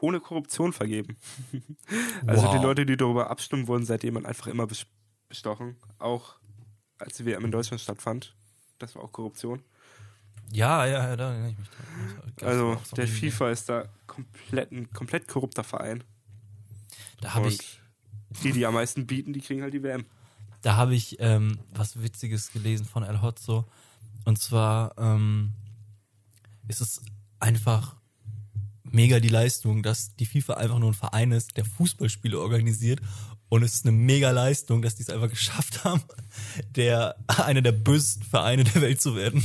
ohne Korruption vergeben. also Wow. die Leute, die darüber abstimmen, wurden seitdem einfach immer bes- bestochen. Auch als die WM in Deutschland stattfand. Das war auch Korruption. Ja, ja, ja, da erinnere ich mich gab's Also der FIFA ist da komplett ein komplett korrupter Verein. Da habe ich die, die am meisten bieten, die kriegen halt die WM. Da habe ich ähm, was Witziges gelesen von El Hotzo. Und zwar ähm, ist es einfach mega die Leistung, dass die FIFA einfach nur ein Verein ist, der Fußballspiele organisiert. Und es ist eine mega Leistung, dass die es einfach geschafft haben, der einer der bösesten Vereine der Welt zu werden.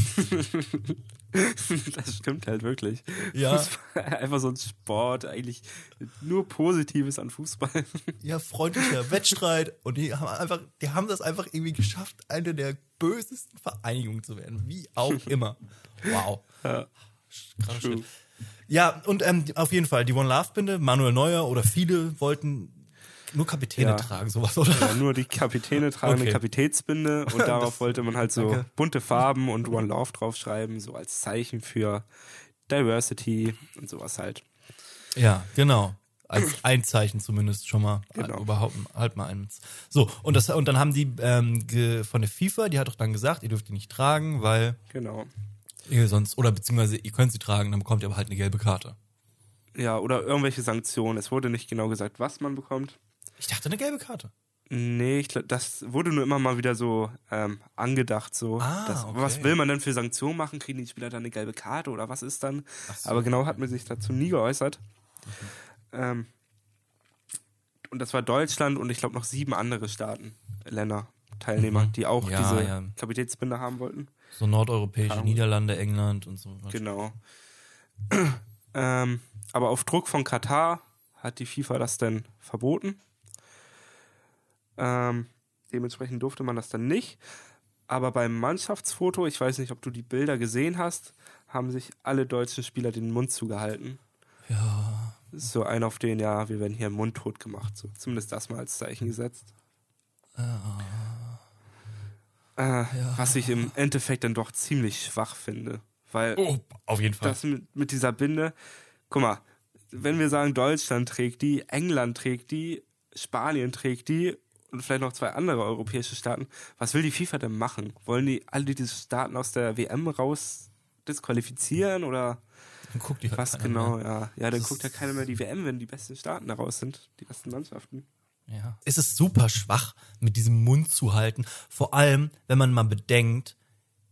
das stimmt halt wirklich. Ja. Fußball, einfach so ein Sport, eigentlich nur Positives an Fußball. Ja, freundlicher Wettstreit. Und die haben einfach, die haben das einfach irgendwie geschafft, eine der bösesten Vereinigungen zu werden. Wie auch immer. Wow. Ja. Shit. Ja, und ähm, auf jeden Fall, die One Love Binde, Manuel Neuer oder viele wollten nur Kapitäne Ja. tragen, sowas, oder? Ja, nur die Kapitäne tragen Okay. eine Kapitätsbinde und darauf wollte man halt so danke. bunte Farben und One Love draufschreiben, so als Zeichen für Diversity und sowas halt. Ja, genau. Als ein Zeichen zumindest schon mal. Genau. Überhaupt halt mal eins. So, und das, und dann haben die ähm, ge, von der FIFA, die hat doch dann gesagt, ihr dürft die nicht tragen, weil Genau. Ihr sonst, oder beziehungsweise ihr könnt sie tragen, dann bekommt ihr aber halt eine gelbe Karte. Ja, oder irgendwelche Sanktionen. Es wurde nicht genau gesagt, was man bekommt. Ich dachte eine gelbe Karte. Nee, ich glaub, das wurde nur immer mal wieder so ähm, angedacht. So, Ah, das, okay. Was will man denn für Sanktionen machen? Kriegen die Spieler dann eine gelbe Karte oder was ist dann? So. Aber genau hat man sich dazu nie geäußert. Ähm, und das war Deutschland und ich glaube noch sieben andere Staaten, Länder, Teilnehmer, Mhm. die auch Ja, diese ja. Kapitätsbinde haben wollten. So nordeuropäische Ja. Niederlande, England und so. Genau. ähm, aber auf Druck von Katar hat die FIFA das dann verboten. Ähm, dementsprechend durfte man das dann nicht. Aber beim Mannschaftsfoto, ich weiß nicht, ob du die Bilder gesehen hast, haben sich alle deutschen Spieler den Mund zugehalten. Ja. So ein auf den, ja, wir werden hier mundtot gemacht. So. Zumindest das mal als Zeichen gesetzt. Äh, Was ich im Endeffekt dann doch ziemlich schwach finde. Weil Oh, auf jeden Fall. das mit, mit dieser Binde, guck mal, wenn wir sagen, Deutschland trägt die, England trägt die, Spanien trägt die und vielleicht noch zwei andere europäische Staaten, was will die FIFA denn machen? Wollen die alle diese Staaten aus der WM raus disqualifizieren oder Dann guckt die halt was genau? mehr. Ja, ja, dann Das guckt ja keiner mehr die WM, wenn die besten Staaten da raus sind, die besten Mannschaften. Ja. Es ist super schwach, mit diesem Mund zu halten. Vor allem, wenn man mal bedenkt,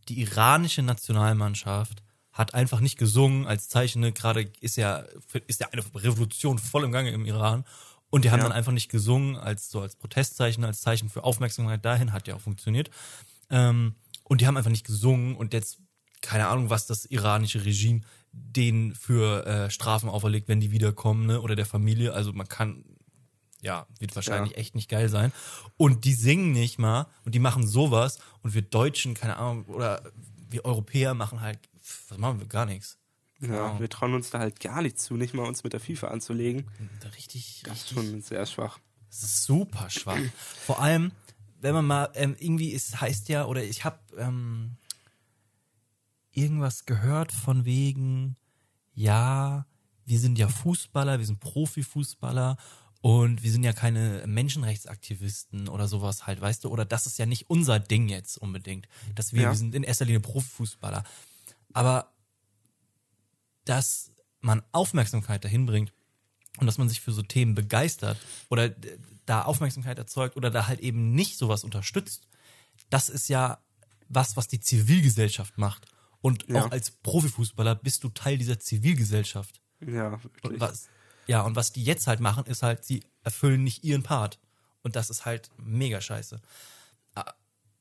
die iranische Nationalmannschaft hat einfach nicht gesungen als Zeichen, ne, gerade ist ja, ist ja eine Revolution voll im Gange im Iran. Und die haben Ja. dann einfach nicht gesungen als so als Protestzeichen, als Zeichen für Aufmerksamkeit dahin, hat ja auch funktioniert. Ähm, und die haben einfach nicht gesungen und jetzt, keine Ahnung, was das iranische Regime denen für äh, Strafen auferlegt, wenn die wiederkommen, ne? Oder der Familie. Also man kann, ja, wird wahrscheinlich Ja. echt nicht geil sein. Und die singen nicht mal und die machen sowas und wir Deutschen, keine Ahnung, oder wir Europäer machen halt, was machen wir? Gar nichts. Ja, Genau. wir trauen uns da halt gar nicht zu, nicht mal uns mit der FIFA anzulegen. Da Richtig, Das ist richtig. schon sehr schwach. Das ist super schwach. Vor allem, wenn man mal ähm, irgendwie, es heißt ja, oder ich habe ähm, irgendwas gehört von wegen, ja, wir sind ja Fußballer, wir sind Profifußballer und wir sind ja keine Menschenrechtsaktivisten oder sowas halt, weißt du? Oder das ist ja nicht unser Ding jetzt unbedingt, dass wir, Ja. wir sind in erster Linie Profifußballer. Aber dass man Aufmerksamkeit dahin bringt und dass man sich für so Themen begeistert oder da Aufmerksamkeit erzeugt oder da halt eben nicht sowas unterstützt, das ist ja was, was die Zivilgesellschaft macht. Und Ja. auch als Profifußballer bist du Teil dieser Zivilgesellschaft. Ja, Und wirklich. was, ja, und was die jetzt halt machen, ist halt, sie erfüllen nicht ihren Part. Und das ist halt mega scheiße.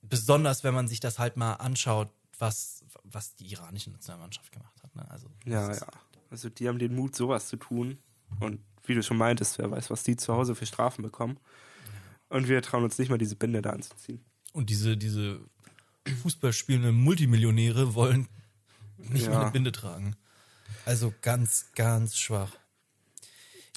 Besonders, wenn man sich das halt mal anschaut, was, was die iranische Nationalmannschaft gemacht hat. Ne? Also, Ja, ja. Also die haben den Mut, sowas zu tun. Und wie du schon meintest, wer weiß, was die zu Hause für Strafen bekommen. Und wir trauen uns nicht mal diese Binde da anzuziehen. Und diese, diese Fußballspielenden Multimillionäre wollen nicht Ja. mal eine Binde tragen. Also ganz, ganz schwach.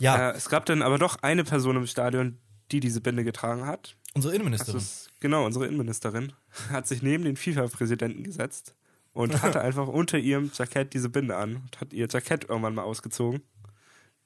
Ja, Äh, es gab dann aber doch eine Person im Stadion, die diese Binde getragen hat. Unsere Innenministerin. ist genau unsere Innenministerin. Hat sich neben den FIFA-Präsidenten gesetzt und hatte einfach unter ihrem Jackett diese Binde an und hat ihr Jackett irgendwann mal ausgezogen.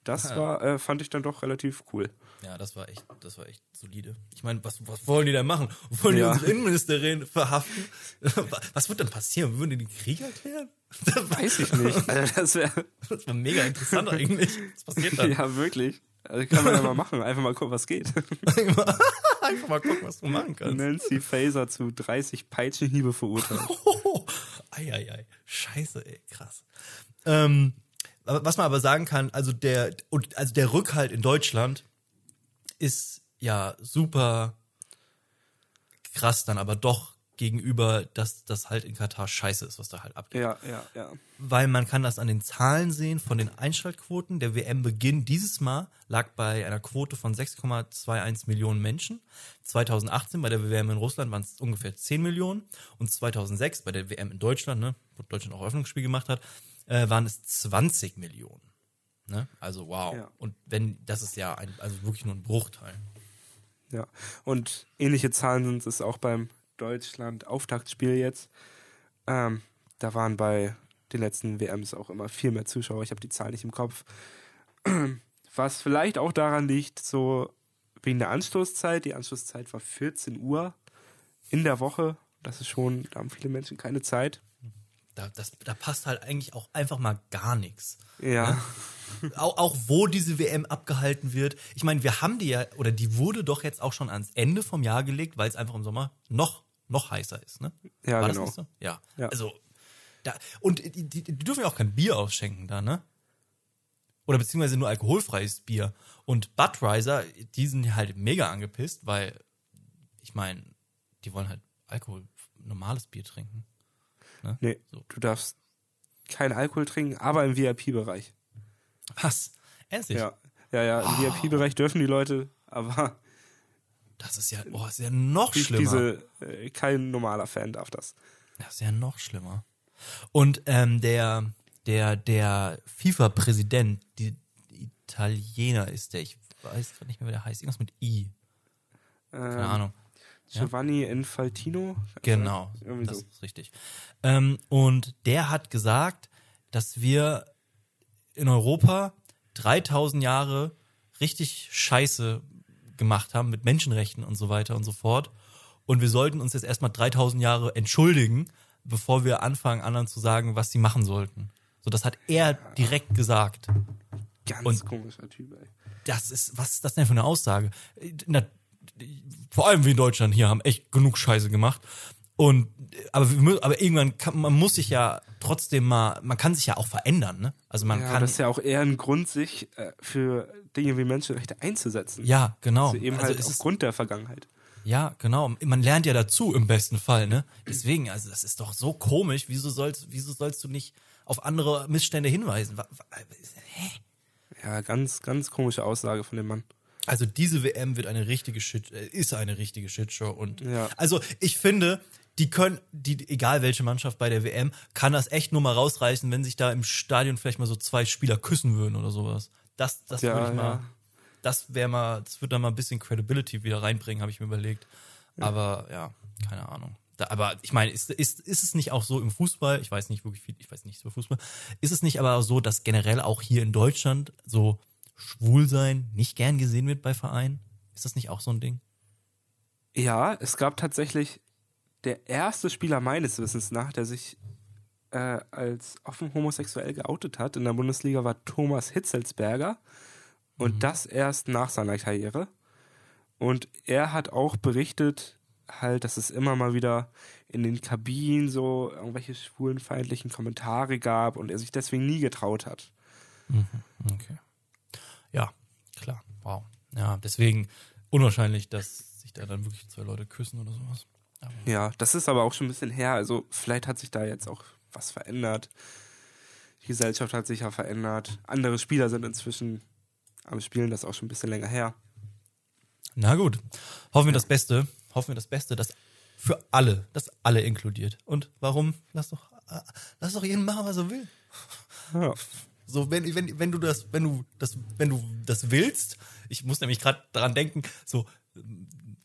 Das Ah. war, äh, fand ich dann doch relativ cool. Ja, das war echt, das war echt solide. Ich meine, was, was wollen die denn machen? Wollen Ja. die unsere Innenministerin verhaften? Was wird denn passieren? Würden die den Krieg erklären? Weiß ich nicht. Also das wäre Das war mega interessant eigentlich. Was passiert dann? ja wirklich. Also kann man ja mal machen. Einfach mal gucken, was geht. Einfach mal gucken, was du machen kannst. Nancy Faser zu 30 Peitschenhiebe verurteilt. Oh, Eieiei. Scheiße, ey, krass. Ähm, was man aber sagen kann, also der, und, also der Rückhalt in Deutschland ist ja super krass dann aber doch gegenüber, dass das halt in Katar scheiße ist, was da halt abgeht. Ja, ja, ja. Weil man kann das an den Zahlen sehen von den Einschaltquoten. Der WM-Beginn dieses Mal lag bei einer Quote von 6,21 Millionen Menschen. 2018 bei der WM in Russland waren es ungefähr 10 Millionen. Und 2006 bei der WM in Deutschland, ne, wo Deutschland auch Eröffnungsspiel gemacht hat, äh, waren es 20 Millionen. Ne? Also wow. Ja. Und wenn, das ist ja ein, also wirklich nur ein Bruchteil. Ja, und ähnliche Zahlen sind es auch beim Deutschland-Auftaktspiel jetzt. Ähm, da waren bei den letzten WMs auch immer viel mehr Zuschauer. Ich habe die Zahl nicht im Kopf. Was vielleicht auch daran liegt, so wegen der Anstoßzeit. Die Anstoßzeit war 14 Uhr in der Woche. Das ist schon, da haben viele Menschen keine Zeit. Da, das, da passt halt eigentlich auch einfach mal gar nichts. Ja. Auch, auch wo diese WM abgehalten wird. Ich meine, wir haben die ja, oder die wurde doch jetzt auch schon ans Ende vom Jahr gelegt, weil es einfach im Sommer noch, noch heißer ist, ne? Ja, War genau. das nicht so? Ja. Ja. Also, da, und die, die, die dürfen ja auch kein Bier ausschenken da, ne? Oder beziehungsweise nur alkoholfreies Bier. Und Budweiser, die sind halt mega angepisst, weil, ich meine, die wollen halt Alkohol, normales Bier trinken. Ne? Nee, So. du darfst keinen Alkohol trinken, aber im VIP-Bereich. Was? Ernstlich? Ja, ja, ja, im VIP-Bereich dürfen die Leute, aber Das ist ja, boah, ist ja noch die- schlimmer. diese, äh, kein normaler Fan darf das. Das ist ja noch schlimmer. Und ähm, der, der, der FIFA-Präsident, die Italiener ist der, ich weiß gerade nicht mehr, wie der heißt, irgendwas mit I. Keine Ähm, Ahnung. Giovanni Infantino. Genau, Irgendwie das so. ist richtig. Ähm, und der hat gesagt, dass wir in Europa 3000 Jahre richtig Scheiße gemacht haben mit Menschenrechten und so weiter und so fort. Und wir sollten uns jetzt erstmal 3000 Jahre entschuldigen, bevor wir anfangen, anderen zu sagen, was sie machen sollten. So, das hat er direkt gesagt. Ganz Und- komischer Typ, ey. Das ist, was ist das denn für eine Aussage? Na, vor allem wir in Deutschland hier haben echt genug Scheiße gemacht. Und, aber, wir, aber irgendwann kann, man muss sich ja trotzdem mal, man kann sich ja auch verändern, ne? Also man Ja, kann, das ist ja auch eher ein Grund, sich äh, für Dinge wie Menschenrechte einzusetzen. ja, genau. Also eben also halt aufgrund der Vergangenheit. ja, genau. Man lernt ja dazu im besten Fall, ne? Deswegen, also das ist doch so komisch. Wieso sollst, wieso sollst du nicht auf andere Missstände hinweisen? Hä? Ja, ganz, ganz komische Aussage von dem Mann. Also diese WM wird eine richtige Shit, äh, ist eine richtige Shitshow und Ja. also ich finde, die können, die, egal welche Mannschaft bei der WM, kann das echt nur mal rausreißen, wenn sich da im Stadion vielleicht mal so zwei Spieler küssen würden oder sowas. Das, das Ja, würde ich mal, ja. das wäre mal, das wird da mal ein bisschen Credibility wieder reinbringen, habe ich mir überlegt. Aber ja, keine Ahnung. Da, aber ich meine, ist, ist, ist es nicht auch so im Fußball, ich weiß nicht wirklich viel, ich weiß nichts über Fußball, ist es nicht aber auch so, dass generell auch hier in Deutschland so schwul sein nicht gern gesehen wird bei Vereinen? Ist das nicht auch so ein Ding? Ja, es gab tatsächlich der erste Spieler meines Wissens nach, der sich äh, als offen homosexuell geoutet hat in der Bundesliga, war Thomas Hitzelsberger. Und das erst nach seiner Karriere. Und er hat auch berichtet, halt, dass es immer mal wieder in den Kabinen so irgendwelche schwulenfeindlichen Kommentare gab und er sich deswegen nie getraut hat. Okay. Klar. Wow. Ja, deswegen unwahrscheinlich, dass sich da dann wirklich zwei Leute küssen oder sowas. Aber Ja, das ist aber auch schon ein bisschen her. Also vielleicht hat sich da jetzt auch was verändert. Die Gesellschaft hat sich ja verändert. Andere Spieler sind inzwischen am Spielen, das ist auch schon ein bisschen länger her. Na gut. Hoffen wir das Beste. Hoffen wir das Beste, dass für alle, dass alle inkludiert. Und warum? Lass doch, äh, lass doch jeden machen, was er will. Ja. So, wenn, wenn, wenn du das, wenn du das, wenn du das willst, ich muss nämlich gerade daran denken, so,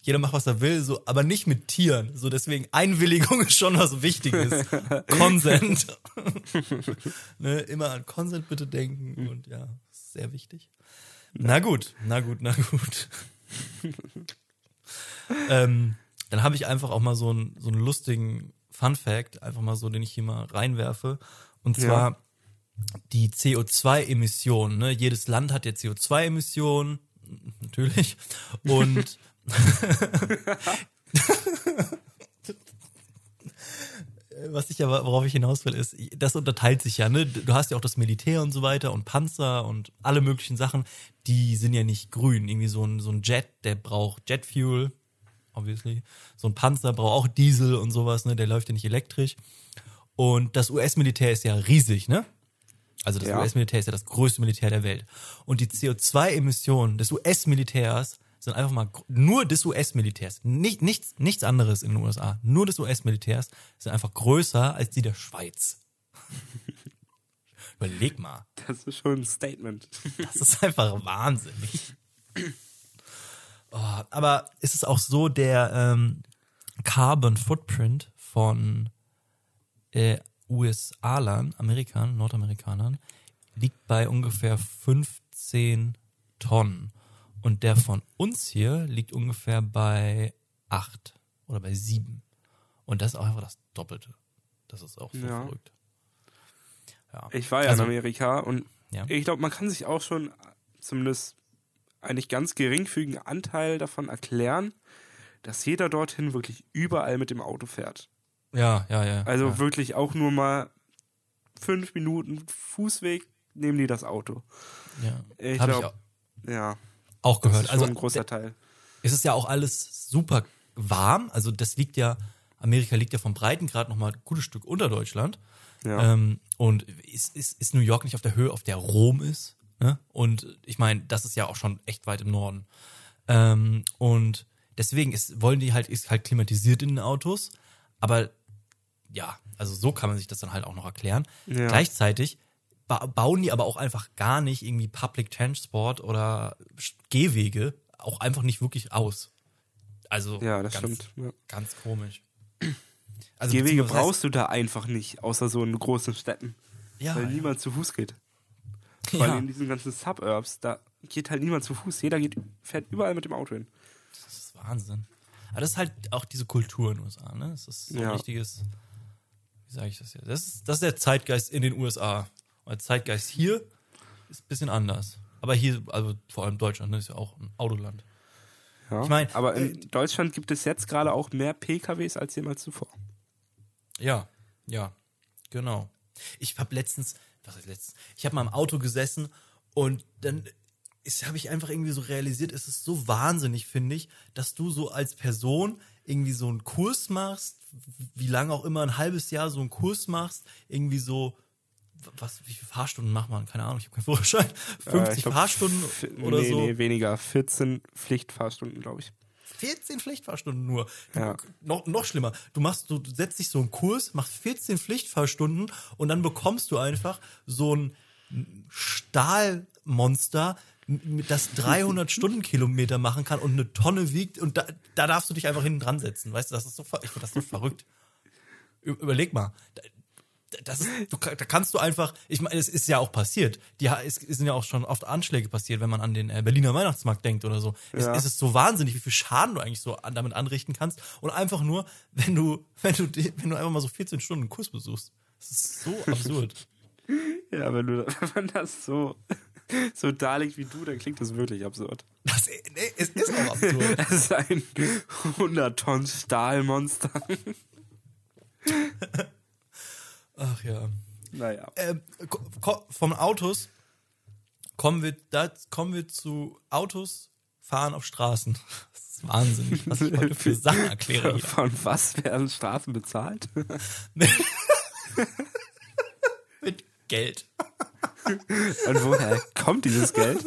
jeder macht, was er will, so, aber nicht mit Tieren. So, deswegen Einwilligung ist schon was Wichtiges. Consent. ne, immer an Consent bitte denken und ja, sehr wichtig. Na gut, na gut, na gut. ähm, dann habe ich einfach auch mal so einen, so einen lustigen Fun Fact, einfach mal so, den ich hier mal reinwerfe. Und zwar die CO2-Emissionen. Ne? Jedes Land hat ja CO2-Emissionen, natürlich. Und was ich aber, worauf ich hinaus will, ist, das unterteilt sich ja, ne? Du hast ja auch das Militär und so weiter und Panzer und alle möglichen Sachen, die sind ja nicht grün. Irgendwie so ein, so ein Jet, der braucht Jetfuel, obviously. So ein Panzer braucht auch Diesel und sowas, ne? Der läuft ja nicht elektrisch. Und das US-Militär ist ja riesig, ne? Also das Ja. US-Militär ist ja das größte Militär der Welt. Und die CO2-Emissionen des US-Militärs sind einfach mal nur des US-Militärs, nicht, nichts, nichts anderes in den USA, nur des US-Militärs sind einfach größer als die der Schweiz. Überleg mal, Das ist schon ein Statement. das ist einfach wahnsinnig. Oh, aber ist es auch so, der ähm, Carbon Footprint von äh, USA-Lern, Amerikanern, Nordamerikanern, liegt bei ungefähr 15 Tonnen. Und der von uns hier liegt ungefähr bei 8 oder bei 7. Und das ist auch einfach das Doppelte. Das ist auch so Ja. verrückt. ja. Ich war ja Also- in Amerika und Ja. ich glaube, man kann sich auch schon zumindest eigentlich ganz geringfügigen Anteil davon erklären, dass jeder dorthin wirklich überall mit dem Auto fährt. Ja, ja, ja. Also ja. wirklich auch nur mal fünf Minuten Fußweg nehmen die das Auto. ja. Ich glaube, ja, auch, gehört. Also ein großer Teil. es ist ja auch alles super warm. Also das liegt ja, Amerika liegt ja vom Breitengrad noch mal ein gutes Stück unter Deutschland. Ja. Ähm, und ist, ist, ist New York nicht auf der Höhe, auf der Rom ist? Ne? Und ich meine, das ist ja auch schon echt weit im Norden. Ähm, und deswegen ist, wollen die halt, ist halt klimatisiert in den Autos. Aber ja, also so kann man sich das dann halt auch noch erklären. Ja. Gleichzeitig ba bauen die aber auch einfach gar nicht irgendwie Public Transport oder Gehwege auch einfach nicht wirklich aus. Also ja, das ganz, stimmt. Ja. ganz komisch. Also Gehwege brauchst du da einfach nicht, außer so in großen Städten, ja, weil niemand zu Fuß geht. Weil ja. in diesen ganzen Suburbs, da geht halt niemand zu Fuß. Jeder geht, fährt überall mit dem Auto hin. Das ist Wahnsinn. Aber das ist halt auch diese Kultur in den USA, ne? Das ist so ein richtiges, wie sage ich das jetzt? Das ist, das ist der Zeitgeist in den USA. Und der Zeitgeist hier ist ein bisschen anders. Aber hier, also vor allem Deutschland, ne, ist ja auch ein Autoland. Ja. Ich mein, Aber äh, in Deutschland gibt es jetzt gerade auch mehr PKWs als jemals zuvor. Ja, ja, genau. Ich habe letztens, was heißt letztens? Ich habe mal im Auto gesessen und dann habe ich einfach irgendwie so realisiert, es ist so wahnsinnig, finde ich, dass du so als Person irgendwie so einen Kurs machst, wie lange auch immer, ein halbes Jahr so einen Kurs machst, irgendwie so, was, wie viele Fahrstunden macht man? Keine Ahnung, ich habe keinen Führerschein. 50 Äh, glaub, Fahrstunden oder nee, so. Nee, weniger. 14 Pflichtfahrstunden, glaube ich. 14 Pflichtfahrstunden nur. Ja. noch, noch schlimmer. Du machst, du setzt dich so einen Kurs, machst 14 Pflichtfahrstunden und dann bekommst du einfach so ein Stahlmonster, das 300 Stundenkilometer machen kann und eine Tonne wiegt und da, da darfst du dich einfach hinten dran setzen. Weißt du, das ist so, ich finde das so verrückt. Überleg mal. Da- Das ist, du, da kannst du einfach, ich meine, es ist ja auch passiert. Die, es, sind ja auch schon oft Anschläge passiert, wenn man an den äh, Berliner Weihnachtsmarkt denkt oder so. Es, Ja. es ist so wahnsinnig, wie viel Schaden du eigentlich so an, damit anrichten kannst. Und einfach nur, wenn du, wenn du, wenn du einfach mal so 14 Stunden einen Kurs besuchst. Das ist so absurd. Ja, wenn, du, wenn man das so, so darlegt wie du, dann klingt das wirklich absurd. Das, nee, es ist auch absurd. Es ist ein 100 Tonnen Stahlmonster. Ach ja. Naja. Ähm, vom Autos kommen wir, da kommen wir zu Autos fahren auf Straßen. Das ist wahnsinnig, was ich heute für Sachen erkläre hier. Von was werden Straßen bezahlt? Mit Geld. Und woher kommt dieses Geld?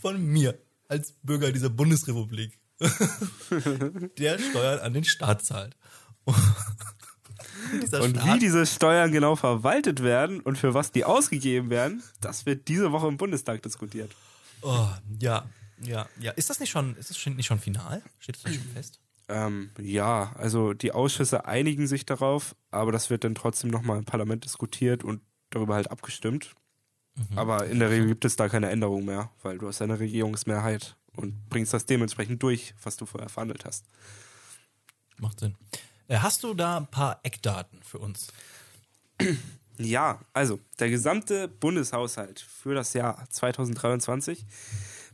Von mir als Bürger dieser Bundesrepublik. Der Steuern an den Staat zahlt. Und dieser Und Staat wie diese Steuern genau verwaltet werden und für was die ausgegeben werden, das wird diese Woche im Bundestag diskutiert. Oh, ja, ja, ja. Ist das nicht schon, ist das nicht schon final? Steht das nicht schon fest? Ähm, ja, also die Ausschüsse einigen sich darauf, aber das wird dann trotzdem nochmal im Parlament diskutiert und darüber halt abgestimmt. Aber in der Regel gibt es da keine Änderung mehr, weil du hast eine Regierungsmehrheit und bringst das dementsprechend durch, was du vorher verhandelt hast. Macht Sinn. Äh, Hast du da ein paar Eckdaten für uns? Ja, also der gesamte Bundeshaushalt für das Jahr 2023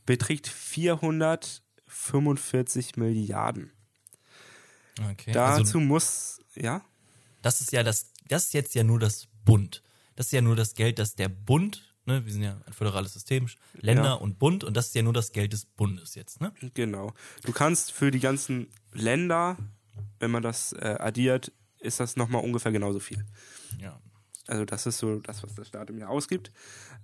beträgt 445 Milliarden. Okay. Dazu also, muss, ja, das ist ja das, das ist jetzt ja nur das Bund. Das ist ja nur das Geld, das der Bund, ne, wir sind ja ein föderales System, Länder Ja. und Bund, und das ist ja nur das Geld des Bundes jetzt, ne? genau. Du kannst für die ganzen Länder, wenn man das äh, addiert, ist das nochmal ungefähr genauso viel. Ja. Also das ist so das, was der Staat im Jahr ausgibt.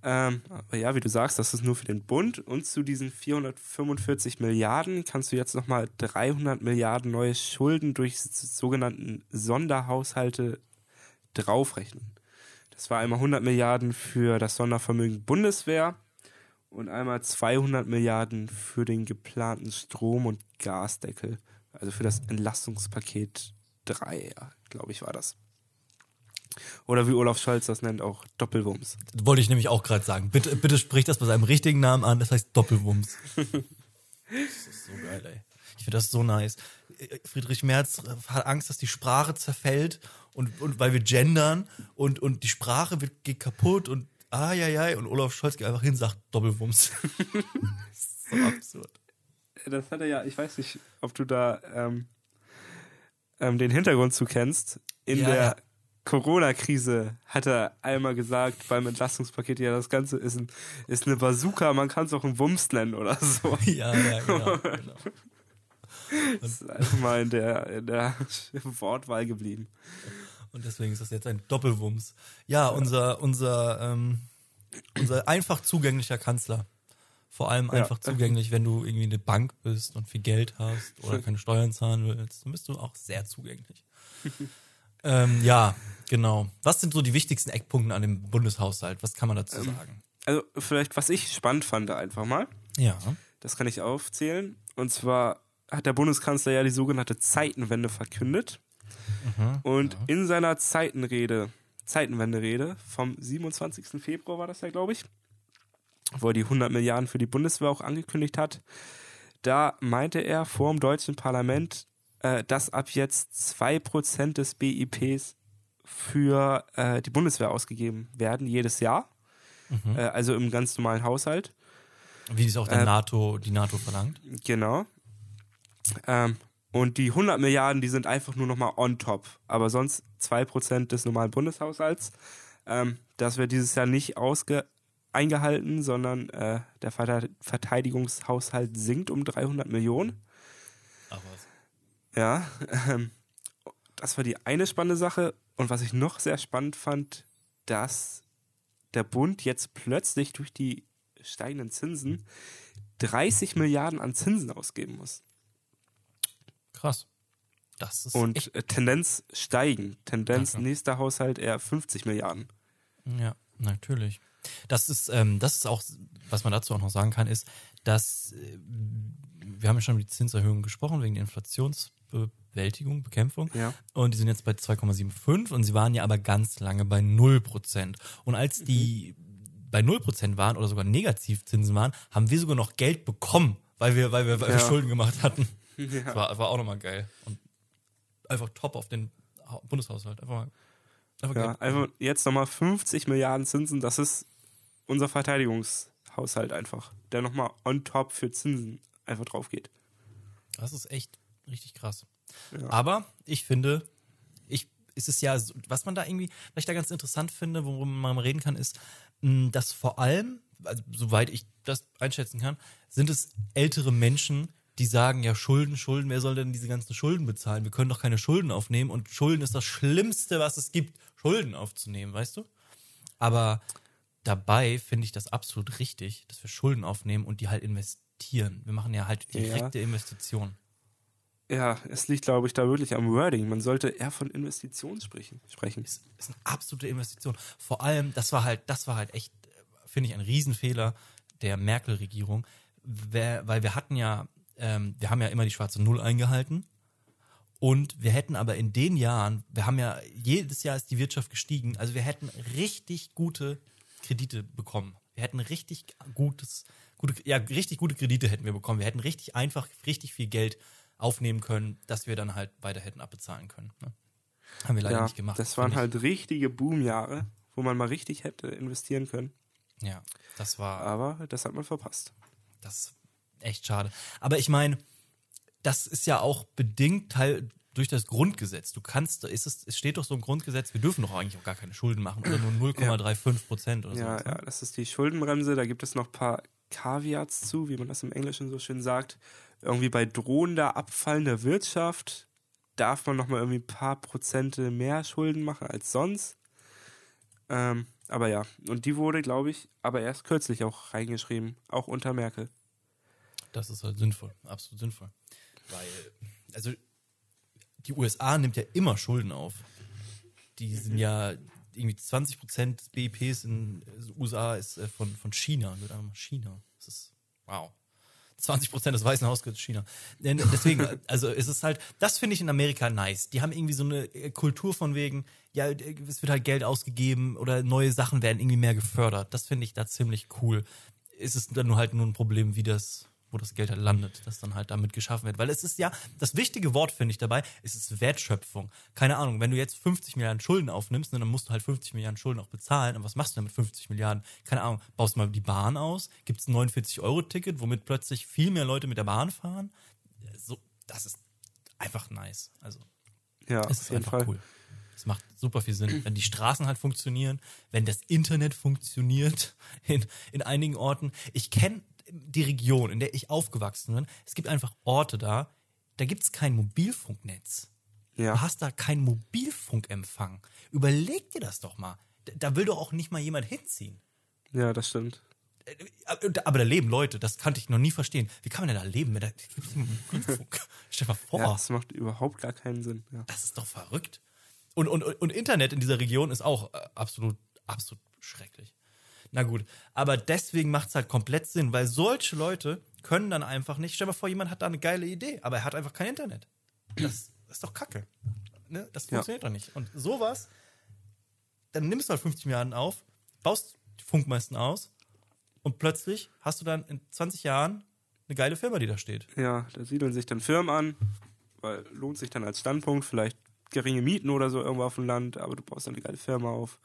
Ähm, aber ja, wie du sagst, das ist nur für den Bund. Und zu diesen 445 Milliarden kannst du jetzt nochmal 300 Milliarden neue Schulden durch sogenannten Sonderhaushalte draufrechnen. Das war einmal 100 Milliarden für das Sondervermögen Bundeswehr und einmal 200 Milliarden für den geplanten Strom- und Gasdeckel. Also für das Entlastungspaket 3, ja, glaube ich, war das. Oder wie Olaf Scholz das nennt, auch Doppelwumms. Wollte ich nämlich auch gerade sagen. Bitte, bitte sprich das bei seinem richtigen Namen an, das heißt Doppelwumms. das ist so geil, ey. Ich finde das so nice. Friedrich Merz hat Angst, dass die Sprache zerfällt und, und weil wir gendern und, und die Sprache wird, geht kaputt und ah ja ja und Olaf Scholz geht einfach hin und sagt Doppelwumms. so absurd. Das hat er ja, ich weiß nicht, ob du da ähm, ähm, den Hintergrund zu kennst. In Ja, der ja. Corona-Krise hat er einmal gesagt beim Entlastungspaket, ja, das Ganze ist, ein, ist eine Bazooka, man kann es auch ein Wumms nennen oder so. Ja, ja, genau. genau. Das ist einfach mal in der, in der Wortwahl geblieben. Und deswegen ist das jetzt ein Doppelwumms. Ja, unser, unser, ähm, unser einfach zugänglicher Kanzler. Vor allem Ja. einfach zugänglich, wenn du irgendwie eine Bank bist und viel Geld hast oder keine Steuern zahlen willst, dann bist du auch sehr zugänglich. ähm, ja, genau. Was sind so die wichtigsten Eckpunkte an dem Bundeshaushalt? Was kann man dazu sagen? Also vielleicht, was ich spannend fand einfach mal, Ja. das kann ich aufzählen. Und zwar hat der Bundeskanzler ja die sogenannte Zeitenwende verkündet. Und in seiner Zeitenrede, Zeitenwende-Rede vom 27. Februar war das ja, glaube ich, wo er die 100 Milliarden für die Bundeswehr auch angekündigt hat, da meinte er vor dem deutschen Parlament, äh, dass ab jetzt 2% des BIPs für äh, die Bundeswehr ausgegeben werden, jedes Jahr. Äh, also im ganz normalen Haushalt. Wie es auch der Äh, NATO, die NATO verlangt. Genau. Ähm, und die 100 Milliarden, die sind einfach nur nochmal on top. Aber sonst 2% des normalen Bundeshaushalts. Ähm, das wird dieses Jahr nicht ausge eingehalten, sondern äh, der Verte- Verteidigungshaushalt sinkt um 300 Millionen. Ach was. Ja, ähm, das war die eine spannende Sache. Und was ich noch sehr spannend fand, dass der Bund jetzt plötzlich durch die steigenden Zinsen 30 Milliarden an Zinsen ausgeben muss. Krass. Das ist Und echt, äh, Tendenz steigen. Tendenz Okay. nächster Haushalt eher 50 Milliarden. Ja, natürlich. Das ist, ähm, das ist auch, was man dazu auch noch sagen kann, ist, dass äh, wir haben ja schon über die Zinserhöhung gesprochen, wegen der Inflationsbewältigung, Bekämpfung. Ja. Und die sind jetzt bei 2,75 und sie waren ja aber ganz lange bei 0%. Und als die bei 0% waren oder sogar Negativzinsen waren, haben wir sogar noch Geld bekommen, weil wir, weil wir, weil wir Ja. Schulden gemacht hatten. Ja. Das war, war auch nochmal geil. Und einfach top auf den Ha- Bundeshaushalt. Einfach mal. Einfach Ja, einfach jetzt nochmal 50 Milliarden Zinsen, das ist unser Verteidigungshaushalt einfach, der nochmal on top für Zinsen einfach drauf geht. Das ist echt richtig krass. Ja. Aber ich finde, ich, ist es ja, was man da irgendwie, was ich da ganz interessant finde, worüber man mal reden kann, ist, mh, dass vor allem, also, soweit ich das einschätzen kann, sind es ältere Menschen, die sagen, ja, Schulden, Schulden, wer soll denn diese ganzen Schulden bezahlen? Wir können doch keine Schulden aufnehmen und Schulden ist das Schlimmste, was es gibt, Schulden aufzunehmen, weißt du? Aber dabei finde ich das absolut richtig, dass wir Schulden aufnehmen und die halt investieren. Wir machen ja halt Ja. direkte Investitionen. Ja, es liegt, glaube ich, da wirklich am Wording. Man sollte eher von Investitionen sprechen. sprechen. ist, ist eine absolute Investition. Vor allem, das war halt, das war halt echt, äh, finde ich, ein Riesenfehler der Merkel-Regierung, weil wir hatten ja, ähm, wir haben ja immer die schwarze Null eingehalten und wir hätten aber in den Jahren, wir haben ja, jedes Jahr ist die Wirtschaft gestiegen, also wir hätten richtig gute Kredite bekommen. Wir hätten richtig gutes, gute, ja, richtig gute Kredite hätten wir bekommen. Wir hätten richtig einfach, richtig viel Geld aufnehmen können, dass wir dann halt weiter hätten abbezahlen können. Ne? Haben wir leider Ja, nicht gemacht. das waren halt richtige Boomjahre, wo man mal richtig hätte investieren können. Ja, das war Aber das hat man verpasst. das echt schade. Aber ich meine, das ist ja auch bedingt teil durch das Grundgesetz. Du kannst, ist es, es steht doch so im Grundgesetz, wir dürfen doch eigentlich auch gar keine Schulden machen oder nur 0,35 Prozent oder Ja, so. ja, das ist die Schuldenbremse. Da gibt es noch ein paar Caveats zu, wie man das im Englischen so schön sagt. Irgendwie bei drohender, abfallender Wirtschaft darf man nochmal irgendwie ein paar Prozente mehr Schulden machen als sonst. Ähm, aber ja, und die wurde, glaube ich, aber erst kürzlich auch reingeschrieben, auch unter Merkel. Das ist halt sinnvoll, absolut sinnvoll. Weil, also, die USA nimmt ja immer Schulden auf. Die sind ja irgendwie 20 Prozent des BIPs in den USA ist äh, von, von China. China. Das ist, wow. 20 Prozent des Weißen Hauses gehört China. Denn Deswegen, also es ist halt, das finde ich in Amerika nice. Die haben irgendwie so eine äh, Kultur von wegen, ja, es wird halt Geld ausgegeben oder neue Sachen werden irgendwie mehr gefördert. Das finde ich da ziemlich cool. Ist es dann nur halt nur ein Problem, wie das, wo das Geld halt landet, das dann halt damit geschaffen wird. Weil es ist ja, das wichtige Wort finde ich dabei, es ist Wertschöpfung. Keine Ahnung, wenn du jetzt 50 Milliarden Schulden aufnimmst, ne, dann musst du halt 50 Milliarden Schulden auch bezahlen. Und was machst du denn mit 50 Milliarden? Keine Ahnung, baust du mal die Bahn aus? Gibt es ein 49-Euro-Ticket, womit plötzlich viel mehr Leute mit der Bahn fahren? So, das ist einfach nice. Also, Ja, es ist einfach Fall. cool. Es macht super viel Sinn, wenn die Straßen halt funktionieren, wenn das Internet funktioniert in, in einigen Orten. Ich kenne die Region, in der ich aufgewachsen bin. Es gibt einfach Orte da, da gibt es kein Mobilfunknetz. Du Ja, hast da keinen Mobilfunkempfang. Überleg dir das doch mal. Da, will doch auch nicht mal jemand hinziehen. ja, das stimmt. Äh, Aber da leben Leute, das kannte ich noch nie verstehen. Wie kann man denn da leben, wenn da Mobilfunk? Stell dir mal vor. Ja, das macht überhaupt gar keinen Sinn. Ja. Das ist doch verrückt. Und, und, und Internet in dieser Region ist auch äh, absolut, absolut schrecklich. Na gut, aber deswegen macht es halt komplett Sinn, weil solche Leute können dann einfach nicht. Stell dir mal vor, jemand hat da eine geile Idee, aber er hat einfach kein Internet. Das, ist doch Kacke. Ne? Das Ja. funktioniert doch nicht. Und sowas, dann nimmst du halt 50 Milliarden auf, baust die Funkmasten aus und plötzlich hast du dann in 20 Jahren eine geile Firma, die da steht. Ja, da siedeln sich dann Firmen an, weil lohnt sich dann als Standpunkt, vielleicht geringe Mieten oder so irgendwo auf dem Land, aber du baust dann eine geile Firma auf.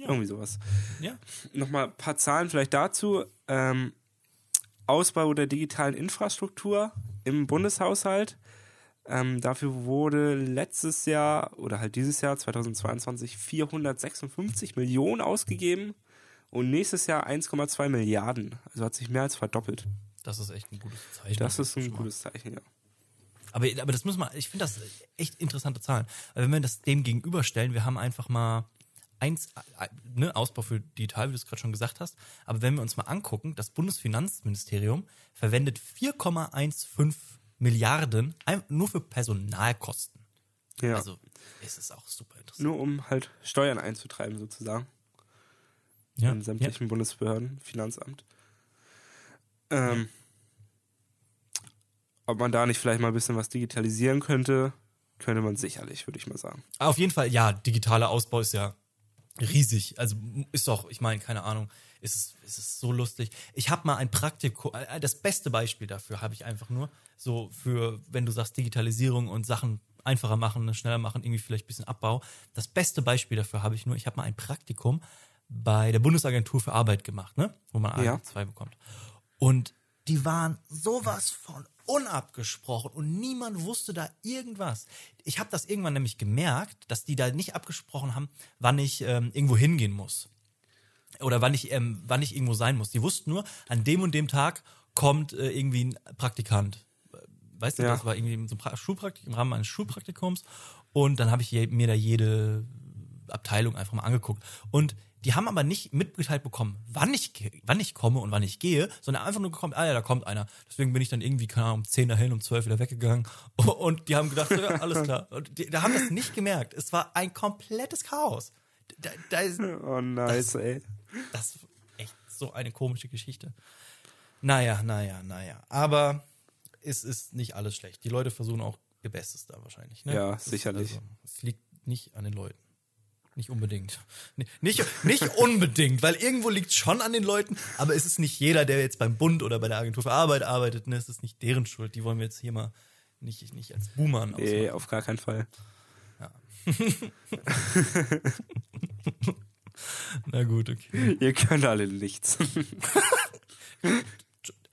Ja. Irgendwie sowas. Ja. Nochmal ein paar Zahlen vielleicht dazu. Ähm, Ausbau der digitalen Infrastruktur im Bundeshaushalt. Ähm, dafür wurde letztes Jahr oder halt dieses Jahr 2022 456 Millionen ausgegeben und nächstes Jahr 1,2 Milliarden. Also hat sich mehr als verdoppelt. Das ist echt ein gutes Zeichen. Das ist ein gutes Zeichen, ja. Aber, aber das muss man, ich finde das echt interessante Zahlen. Aber wenn wir das dem gegenüberstellen, wir haben einfach mal eins, äh, ne, Ausbau für digital, wie du es gerade schon gesagt hast. Aber wenn wir uns mal angucken, das Bundesfinanzministerium verwendet 4,15 Milliarden nur für Personalkosten. ja. Also es ist auch super interessant. Nur um halt Steuern einzutreiben, sozusagen. ja, in sämtlichen Bundesbehörden, Finanzamt. Ähm, ob man da nicht vielleicht mal ein bisschen was digitalisieren könnte, könnte man sicherlich, würde ich mal sagen. ja. Auf jeden Fall, ja, digitaler Ausbau ist ja riesig. Also ist doch, ich meine, keine Ahnung, ist es, ist es so lustig. Ich habe mal ein Praktikum, äh, das beste Beispiel dafür habe ich einfach nur, so für, wenn du sagst Digitalisierung und Sachen einfacher machen, ne, schneller machen, irgendwie vielleicht ein bisschen Abbau. Das beste Beispiel dafür habe ich nur, ich habe mal ein Praktikum bei der Bundesagentur für Arbeit gemacht, ne? wo man Ja. ja. zwei bekommt. Und die waren sowas von unabgesprochen und niemand wusste da irgendwas. Ich habe das irgendwann nämlich gemerkt, dass die da nicht abgesprochen haben, wann ich ähm, irgendwo hingehen muss. Oder wann ich, ähm, wann ich irgendwo sein muss. Die wussten nur, an dem und dem Tag kommt äh, irgendwie ein Praktikant. Weißt du, Ja. das war irgendwie so ein Schulpraktik im Rahmen eines Schulpraktikums. Und dann habe ich mir da jede Abteilung einfach mal angeguckt. Und die haben aber nicht mitgeteilt bekommen, wann ich, wann ich komme und wann ich gehe, sondern einfach nur gekommen, ah ja, da kommt einer. Deswegen bin ich dann irgendwie, keine Ahnung, um 10 dahin, um 12 wieder weggegangen. Und die haben gedacht, ja, alles klar. Und die, da haben das nicht gemerkt. Es war ein komplettes Chaos. Da, da ist, Oh, nice, ey. das ist echt so eine komische Geschichte. Naja, naja, naja. Aber es ist nicht alles schlecht. Die Leute versuchen auch ihr Bestes da wahrscheinlich. Ne? Ja, ist sicherlich. Also, es liegt nicht an den Leuten. Nicht unbedingt. Ni- Nicht, nicht unbedingt, weil irgendwo liegt schon an den Leuten, aber es ist nicht jeder, der jetzt beim Bund oder bei der Agentur für Arbeit arbeitet, ne? es ist nicht deren Schuld. Die wollen wir jetzt hier mal nicht, nicht als Boomer Nee, ausmachen. auf gar keinen Fall. Na gut, okay. Ihr könnt alle nichts.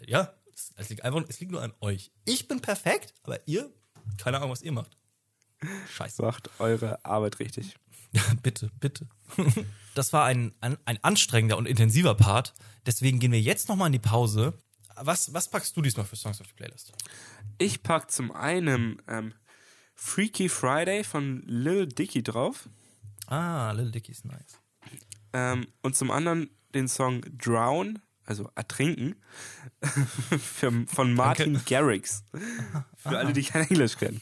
Ja, es, es liegt einfach, es liegt nur an euch. Ich bin perfekt, aber ihr, keine Ahnung, was ihr macht. Scheiße. Macht eure Arbeit richtig. Ja, bitte, bitte. Das war ein, ein, ein anstrengender und intensiver Part. Deswegen gehen wir jetzt nochmal in die Pause. Was, was packst du diesmal für Songs auf die Playlist? Ich pack zum einen ähm, Freaky Friday von Lil Dicky drauf Ah, Little Dicky ist nice. ähm, und zum anderen den Song Drown, also Ertrinken, für, von Martin Garrix. Für alle, die kein Englisch kennen.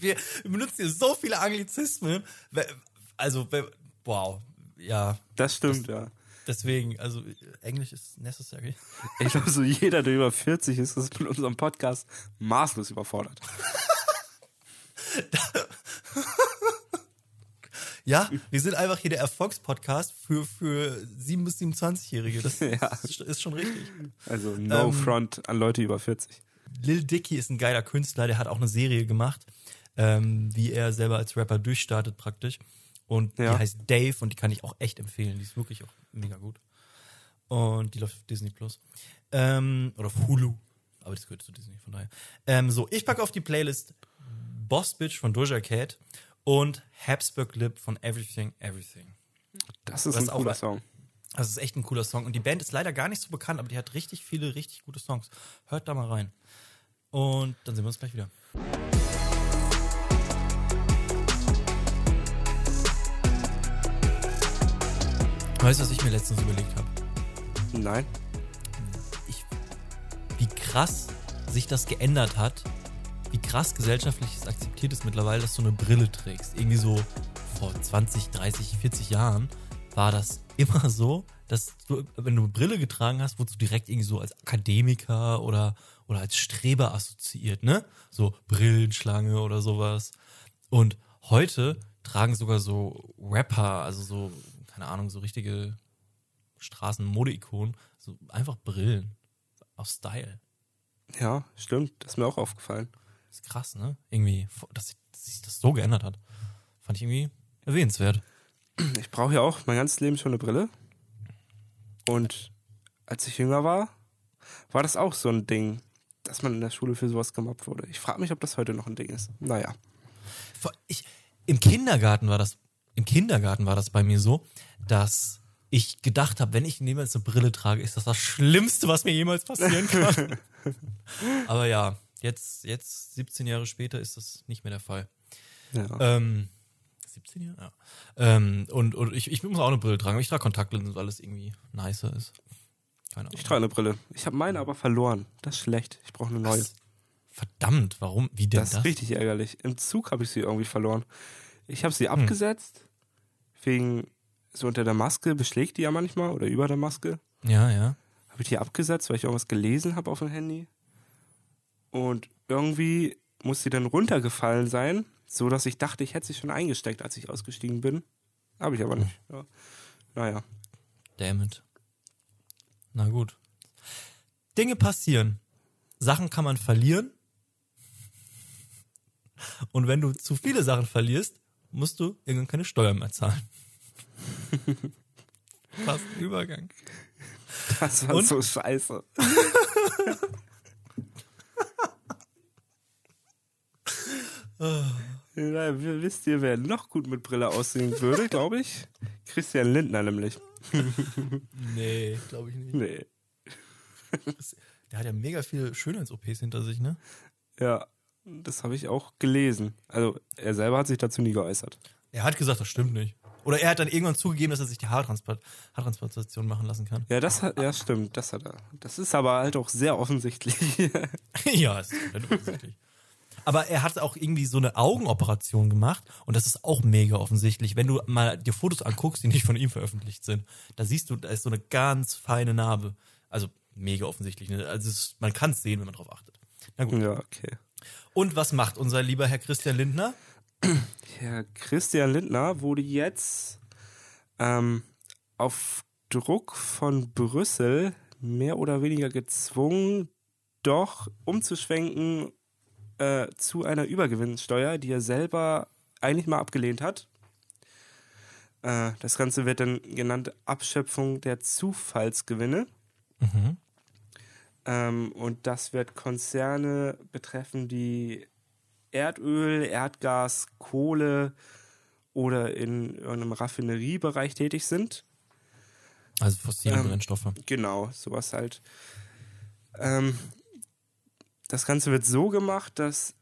Wir benutzen hier so viele Anglizismen. Also, wow. Ja, Das stimmt, ja. deswegen, also Englisch ist necessary. Ich glaube, so jeder, der über 40 ist, ist mit unserem Podcast maßlos überfordert. Ja, wir sind einfach hier der Erfolgspodcast für, für 7- bis 27-Jährige. Das Ja. ist, ist schon richtig. Also no Ähm, front an Leute über 40. Lil Dicky ist ein geiler Künstler, der hat auch eine Serie gemacht, ähm, wie er selber als Rapper durchstartet praktisch. Und Ja. die heißt Dave und die kann ich auch echt empfehlen. Die ist wirklich auch mega gut. Und die läuft auf Disney Plus. Ähm, oder auf Hulu. Aber das gehört zu Disney, von daher. Ähm, so, ich packe auf die Playlist Boss Bitch von Doja Cat und Habsburg Lip von Everything Everything. Das ist Das ein ist auch cooler ein- Song. Das ist echt ein cooler Song. Und die Band ist leider gar nicht so bekannt, aber die hat richtig viele, richtig gute Songs. Hört da mal rein. Und dann sehen wir uns gleich wieder. Weißt du, was ich mir letztens überlegt habe? Nein. Ich, wie krass sich das geändert hat, wie krass gesellschaftlich es akzeptiert ist mittlerweile, dass du eine Brille trägst. Irgendwie so vor 20, 30, 40 Jahren war das immer so, dass du, wenn du eine Brille getragen hast, wurdest du direkt irgendwie so als Akademiker oder, oder als Streber assoziiert, ne? So Brillenschlange oder sowas. Und heute tragen sogar so Rapper, also so, keine Ahnung, so richtige Straßenmode-Ikonen, so einfach Brillen. Aus Style. Ja, stimmt. Das ist mir auch aufgefallen. ist krass, ne? Irgendwie, dass sich, dass sich das so geändert hat. Fand ich irgendwie erwähnenswert. Ich brauche ja auch mein ganzes Leben schon eine Brille. Und als ich jünger war, war das auch so ein Ding, dass man in der Schule für sowas gemobbt wurde. Ich frage mich, ob das heute noch ein Ding ist. Naja. Ich, Im Kindergarten war das, im Kindergarten war das bei mir so, dass ich gedacht habe, wenn ich jemals eine Brille trage, ist das das Schlimmste, was mir jemals passieren kann. Aber ja, jetzt, jetzt 17 Jahre später ist das nicht mehr der Fall. Ja. Ähm, 17 Jahre? Ja. Ähm, und und ich, ich muss auch eine Brille tragen. Ich trage Kontaktlinsen, weil es irgendwie nicer ist. Keine Ahnung. Ich trage eine Brille. Ich habe meine aber verloren. Das ist schlecht. Ich brauche eine neue. Was? Verdammt, warum? Wie denn Das das? ist richtig ärgerlich. Im Zug habe ich sie irgendwie verloren. Ich habe sie Hm. abgesetzt. Wegen so unter der Maske beschlägt die ja manchmal oder über der Maske. Ja, ja. Habe ich die abgesetzt, weil ich irgendwas gelesen habe auf dem Handy. Und irgendwie muss sie dann runtergefallen sein, so dass ich dachte, ich hätte sie schon eingesteckt, als ich ausgestiegen bin. Habe ich aber nicht. Ja. Naja. Damn it. Na gut. Dinge passieren. Sachen kann man verlieren. Und wenn du zu viele Sachen verlierst, musst du irgendwann keine Steuern mehr zahlen. Fast Übergang. Das war Und? so scheiße. Ja, w- wisst ihr, wer noch gut mit Brille aussehen würde, glaube ich? Christian Lindner nämlich. Nee, glaube ich nicht. Nee. Der hat ja mega viele Schönheits-OPs hinter sich, ne? Ja, das habe ich auch gelesen. Also, er selber hat sich dazu nie geäußert. Er hat gesagt, das stimmt nicht. Oder er hat dann irgendwann zugegeben, dass er sich die Haartransplant Haartransplantation machen lassen kann. Ja, das hat, ja, stimmt, das hat er. Das ist aber halt auch sehr offensichtlich. ja, ist offensichtlich. Aber er hat auch irgendwie so eine Augenoperation gemacht und das ist auch mega offensichtlich. Wenn du mal dir Fotos anguckst, die nicht von ihm veröffentlicht sind, da siehst du, da ist so eine ganz feine Narbe. Also mega offensichtlich. Ne? Also es, man kann es sehen, wenn man drauf achtet. Na gut. ja, okay. Und was macht unser lieber Herr Christian Lindner? Herr Christian Lindner wurde jetzt ähm, auf Druck von Brüssel mehr oder weniger gezwungen, doch umzuschwenken äh, zu einer Übergewinnsteuer, die er selber eigentlich mal abgelehnt hat. Äh, das Ganze wird dann genannt Abschöpfung der Zufallsgewinne. Mhm. Ähm, und das wird Konzerne betreffen, die Erdöl, Erdgas, Kohle oder in irgendeinem Raffineriebereich tätig sind. Also fossile Ähm, Brennstoffe. Genau, sowas halt. Ähm, das Ganze wird so gemacht, dass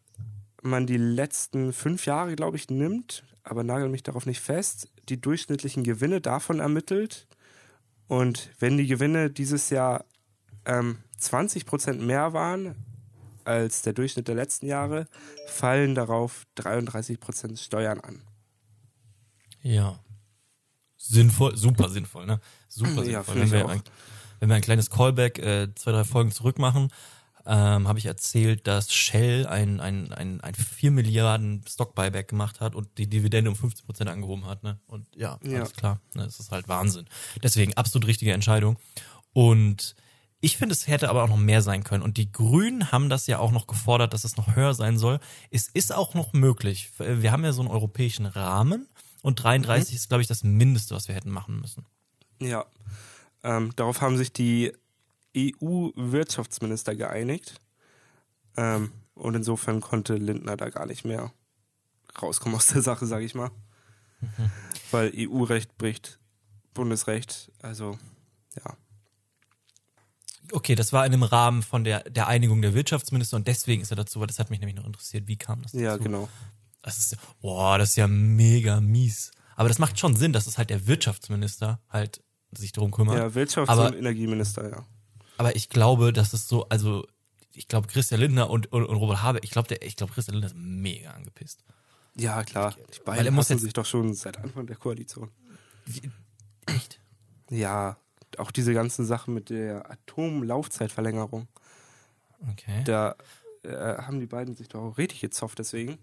man die letzten fünf Jahre, glaube ich, nimmt, aber nagel mich darauf nicht fest, die durchschnittlichen Gewinne davon ermittelt. Und wenn die Gewinne dieses Jahr ähm, 20% mehr waren als der Durchschnitt der letzten Jahre, fallen darauf 33% Steuern an. Ja. Sinnvoll, super sinnvoll, ne? Super Ja, sinnvoll. Wenn wir, ein, wenn wir ein kleines Callback, äh, zwei, drei Folgen zurück machen, ähm, habe ich erzählt, dass Shell ein, ein, ein, ein 4 Milliarden Stock-Buyback gemacht hat und die Dividende um 15 Prozent angehoben hat. Ne? Und ja, Ja. alles klar. Ne? Das ist halt Wahnsinn. Deswegen absolut richtige Entscheidung. Und ich finde, es hätte aber auch noch mehr sein können. Und die Grünen haben das ja auch noch gefordert, dass es noch höher sein soll. Es ist auch noch möglich. Wir haben ja so einen europäischen Rahmen und 33 ist, glaube ich, das Mindeste, was wir hätten machen müssen. Ja. Ähm, darauf haben sich die EU-Wirtschaftsminister geeinigt. Ähm, und insofern konnte Lindner da gar nicht mehr rauskommen aus der Sache, sage ich mal. Weil EU-Recht bricht Bundesrecht. Also, ja. Okay, das war in dem Rahmen von der, der Einigung der Wirtschaftsminister und deswegen ist er dazu, weil das hat mich nämlich noch interessiert, wie kam das dazu? Ja, genau. Das ist, boah, das ist ja mega mies. Aber das macht schon Sinn, dass es halt der Wirtschaftsminister halt sich drum kümmert. Ja, Wirtschafts- Aber- und Energieminister, ja. Aber ich glaube, dass es so, also ich glaube, Christian Lindner und, und, und Robert Habeck, ich glaube, ich glaube, Christian Lindner ist mega angepisst. Ja, klar. Die Weil beiden er muss jetzt- sich doch schon seit Anfang der Koalition. Echt? Ja, auch diese ganzen Sachen mit der Atomlaufzeitverlängerung. Okay. Da äh, haben die beiden sich doch auch richtig gezofft deswegen.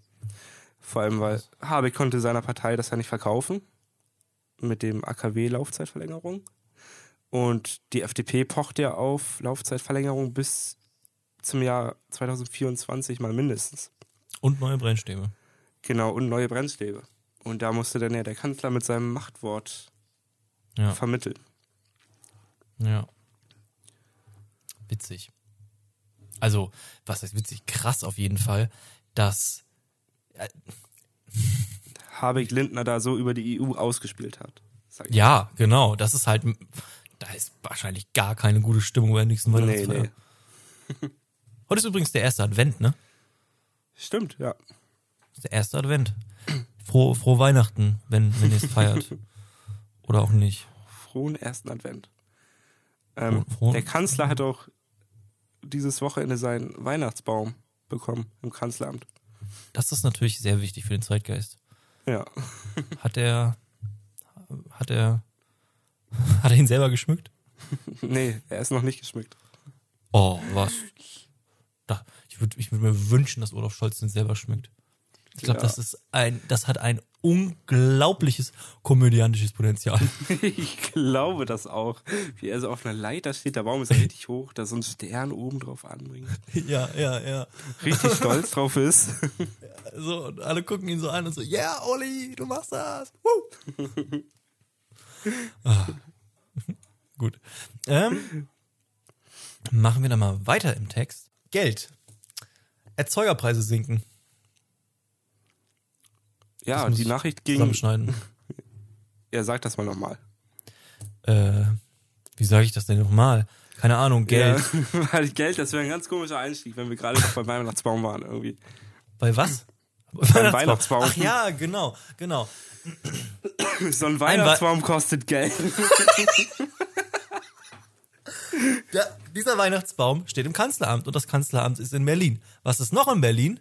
Vor allem, weil Habeck konnte seiner Partei das ja nicht verkaufen mit dem AKW-Laufzeitverlängerung. Und die FDP pocht ja auf Laufzeitverlängerung bis zum Jahr 2024 mal mindestens. Und neue Brennstäbe. Genau, und neue Brennstäbe. Und da musste dann ja der Kanzler mit seinem Machtwort Ja. vermitteln. Ja. Witzig. Also, was heißt witzig? Krass auf jeden Fall, dass Habeck Lindner da so über die EU ausgespielt hat. Ich. Ja, genau. Das ist halt, da ist wahrscheinlich gar keine gute Stimmung bei der nächsten Nee, Weihnachtsfeier. nee. Heute ist übrigens der erste Advent, ne? Stimmt, ja. Der erste Advent. Frohe, frohe Weihnachten, wenn, wenn ihr es feiert. Oder auch nicht. Frohen ersten Advent. Ähm, frohen- der Kanzler hat auch dieses Wochenende seinen Weihnachtsbaum bekommen im Kanzleramt. Das ist natürlich sehr wichtig für den Zeitgeist. Ja. Hat er, hat er, hat er ihn selber geschmückt? nee, er ist noch nicht geschmückt. Oh, was? Da, ich würde ich würd mir wünschen, dass Olaf Scholz den selber schmückt. Ich glaube, Ja. das ist ein, das hat ein unglaubliches komödiantisches Potenzial. ich glaube das auch. Wie er so auf einer Leiter steht, der Baum ist ja richtig hoch, da so ein Stern oben drauf anbringt. ja, ja, ja. Richtig stolz drauf ist. So, und alle gucken ihn so an und so, yeah, Olli, du machst das. Woo. ah. Gut. Ähm, machen wir dann mal weiter im Text. Geld. Erzeugerpreise sinken. Ja, die ich Nachricht ging. Zusammenschneiden. Er sagt das mal nochmal. Äh, wie sage ich das denn nochmal? Keine Ahnung, Geld. Ja, weil Geld, das wäre ein ganz komischer Einstieg, wenn wir gerade noch beim Weihnachtsbaum waren irgendwie. Bei was? Weihnachtsbaum. Ach ja, genau, genau. So ein Weihnachtsbaum kostet Geld. Ja, dieser Weihnachtsbaum steht im Kanzleramt und das Kanzleramt ist in Berlin. Was ist noch in Berlin?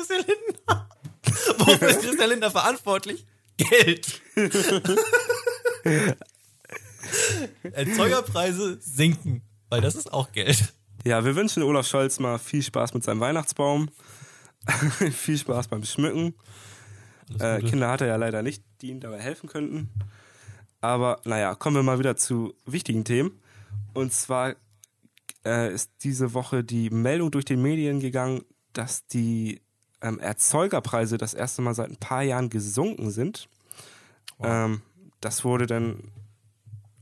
Christian Lindner. Wofür ist Christian Lindner verantwortlich? Geld. Erzeugerpreise sinken, weil das ist auch Geld. Ja, wir wünschen Olaf Scholz mal viel Spaß mit seinem Weihnachtsbaum. viel Spaß beim Schmücken. Äh. Kinder hat er ja leider nicht, die ihm dabei helfen könnten. Aber naja, kommen wir mal wieder zu wichtigen Themen. Und zwar äh, ist diese Woche die Meldung durch die Medien gegangen, dass die ähm, Erzeugerpreise das erste Mal seit ein paar Jahren gesunken sind. Ähm, das wurde dann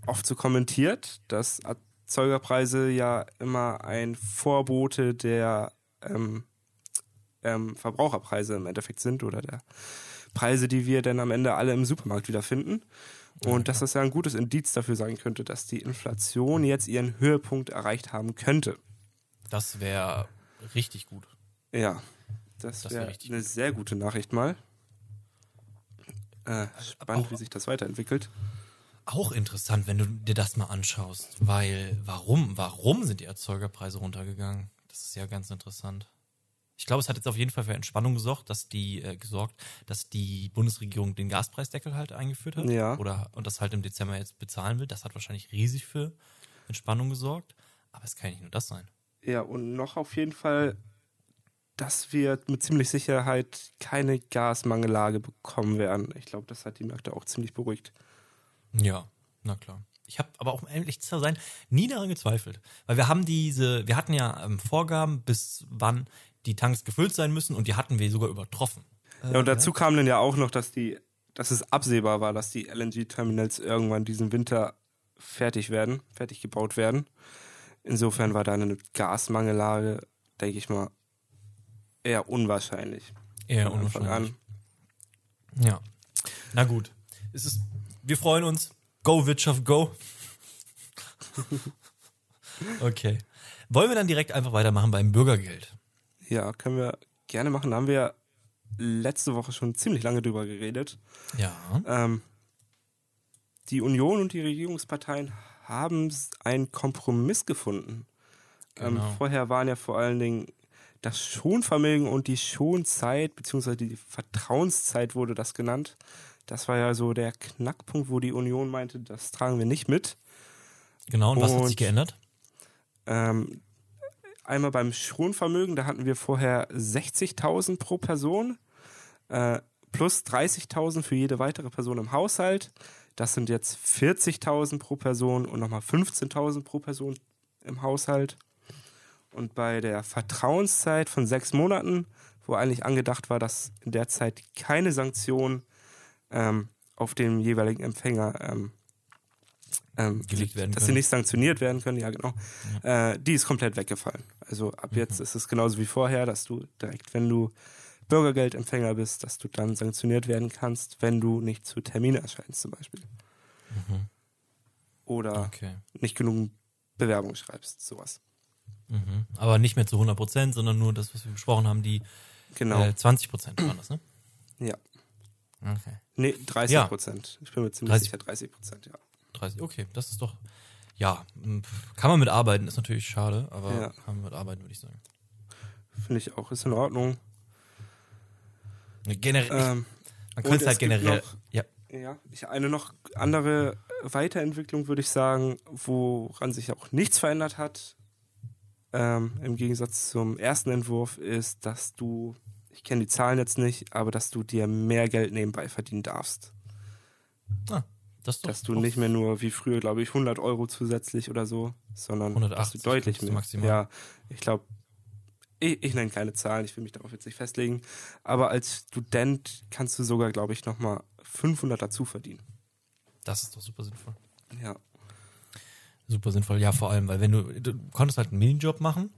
oft so kommentiert, dass Erzeugerpreise ja immer ein Vorbote der ähm, ähm, Verbraucherpreise im Endeffekt sind oder der Preise, die wir dann am Ende alle im Supermarkt wiederfinden. Und dass das ja ein gutes Indiz dafür sein könnte, dass die Inflation jetzt ihren Höhepunkt erreicht haben könnte. Das wäre richtig gut. Ja, das, Das wär wäre richtig eine sehr gute Nachricht mal. Äh, spannend, auch- wie sich das weiterentwickelt. Auch interessant, wenn du dir das mal anschaust, weil warum, warum sind die Erzeugerpreise runtergegangen? Das ist ja ganz interessant. Ich glaube, es hat jetzt auf jeden Fall für Entspannung gesorgt, dass die äh, gesorgt, dass die Bundesregierung den Gaspreisdeckel halt eingeführt hat. Ja. Oder und das halt im Dezember jetzt bezahlen will. Das hat wahrscheinlich riesig für Entspannung gesorgt. Aber es kann nicht nur das sein. Ja, und noch auf jeden Fall, dass wir mit ziemlich Sicherheit keine Gasmangellage bekommen werden. Ich glaube, das hat die Märkte auch ziemlich beruhigt. Ja, na klar. Ich habe aber auch, um ehrlich zu sein, nie daran gezweifelt. Weil wir haben diese, wir hatten ja ähm, Vorgaben, bis wann die Tanks gefüllt sein müssen und die hatten wir sogar übertroffen. Ja, und dazu kam dann ja auch noch, dass die, dass es absehbar war, dass die LNG-Terminals irgendwann diesen Winter fertig werden, fertig gebaut werden. Insofern war da eine Gasmangellage, denke ich mal, eher unwahrscheinlich. Eher von unwahrscheinlich. Ja. Na gut. Es ist, wir freuen uns. Go, Wirtschaft, go. okay. Wollen wir dann direkt einfach weitermachen beim Bürgergeld? Ja, können wir gerne machen. Da haben wir letzte Woche schon ziemlich lange drüber geredet. Ja. Ähm, die Union und die Regierungsparteien haben einen Kompromiss gefunden. Ähm, Genau. vorher waren ja vor allen Dingen das Schonvermögen und die Schonzeit, beziehungsweise die Vertrauenszeit wurde das genannt. Das war ja so der Knackpunkt, wo die Union meinte, das tragen wir nicht mit. Genau. Und was hat Und- sich geändert? Ähm, einmal beim Schonvermögen, da hatten wir vorher 60.000 pro Person äh, plus 30.000 für jede weitere Person im Haushalt. Das sind jetzt 40.000 pro Person und nochmal 15.000 pro Person im Haushalt. Und bei der Vertrauenszeit von sechs Monaten, wo eigentlich angedacht war, dass in der Zeit keine Sanktionen ähm, auf den jeweiligen Empfänger ähm, ähm, Gelegt werden dass sie können. nicht sanktioniert werden können, ja genau. Äh, die ist komplett weggefallen. Also ab Mhm. jetzt ist es genauso wie vorher, dass du direkt, wenn du Bürgergeldempfänger bist, dass du dann sanktioniert werden kannst, wenn du nicht zu Termin erscheinst zum Beispiel. Oder Okay. nicht genug Bewerbung schreibst, sowas. Mhm. Aber nicht mehr zu 100 Prozent, sondern nur das, was wir besprochen haben, die Genau. äh, 20 Prozent waren das, ne? ja. Okay. Nee, 30 Ja. Prozent. Ich bin mir ziemlich 30. sicher, 30 Prozent, ja. 30. Okay, das ist doch, ja, m, kann man mitarbeiten, ist natürlich schade, aber Ja. kann man mitarbeiten, würde ich sagen. Finde ich auch, ist in Ordnung. Generell, Ähm, man könnte es halt generell, noch- ja, Ja, eine noch andere Weiterentwicklung würde ich sagen, woran sich auch nichts verändert hat, ähm, im Gegensatz zum ersten Entwurf, ist, dass du, ich kenne die Zahlen jetzt nicht, aber dass du dir mehr Geld nebenbei verdienen darfst. ah, das doch, Dass du nicht mehr nur wie früher, glaube ich, 100 Euro zusätzlich oder so, sondern 180 dass du deutlich mehr. maximal. Ja, ich glaube, ich, ich nenne keine Zahlen, ich will mich darauf jetzt nicht festlegen, aber als Student kannst du sogar, glaube ich, nochmal 500 dazu verdienen. das ist doch super sinnvoll. Ja. Super sinnvoll, ja, vor allem, weil wenn du, du konntest halt einen Minijob machen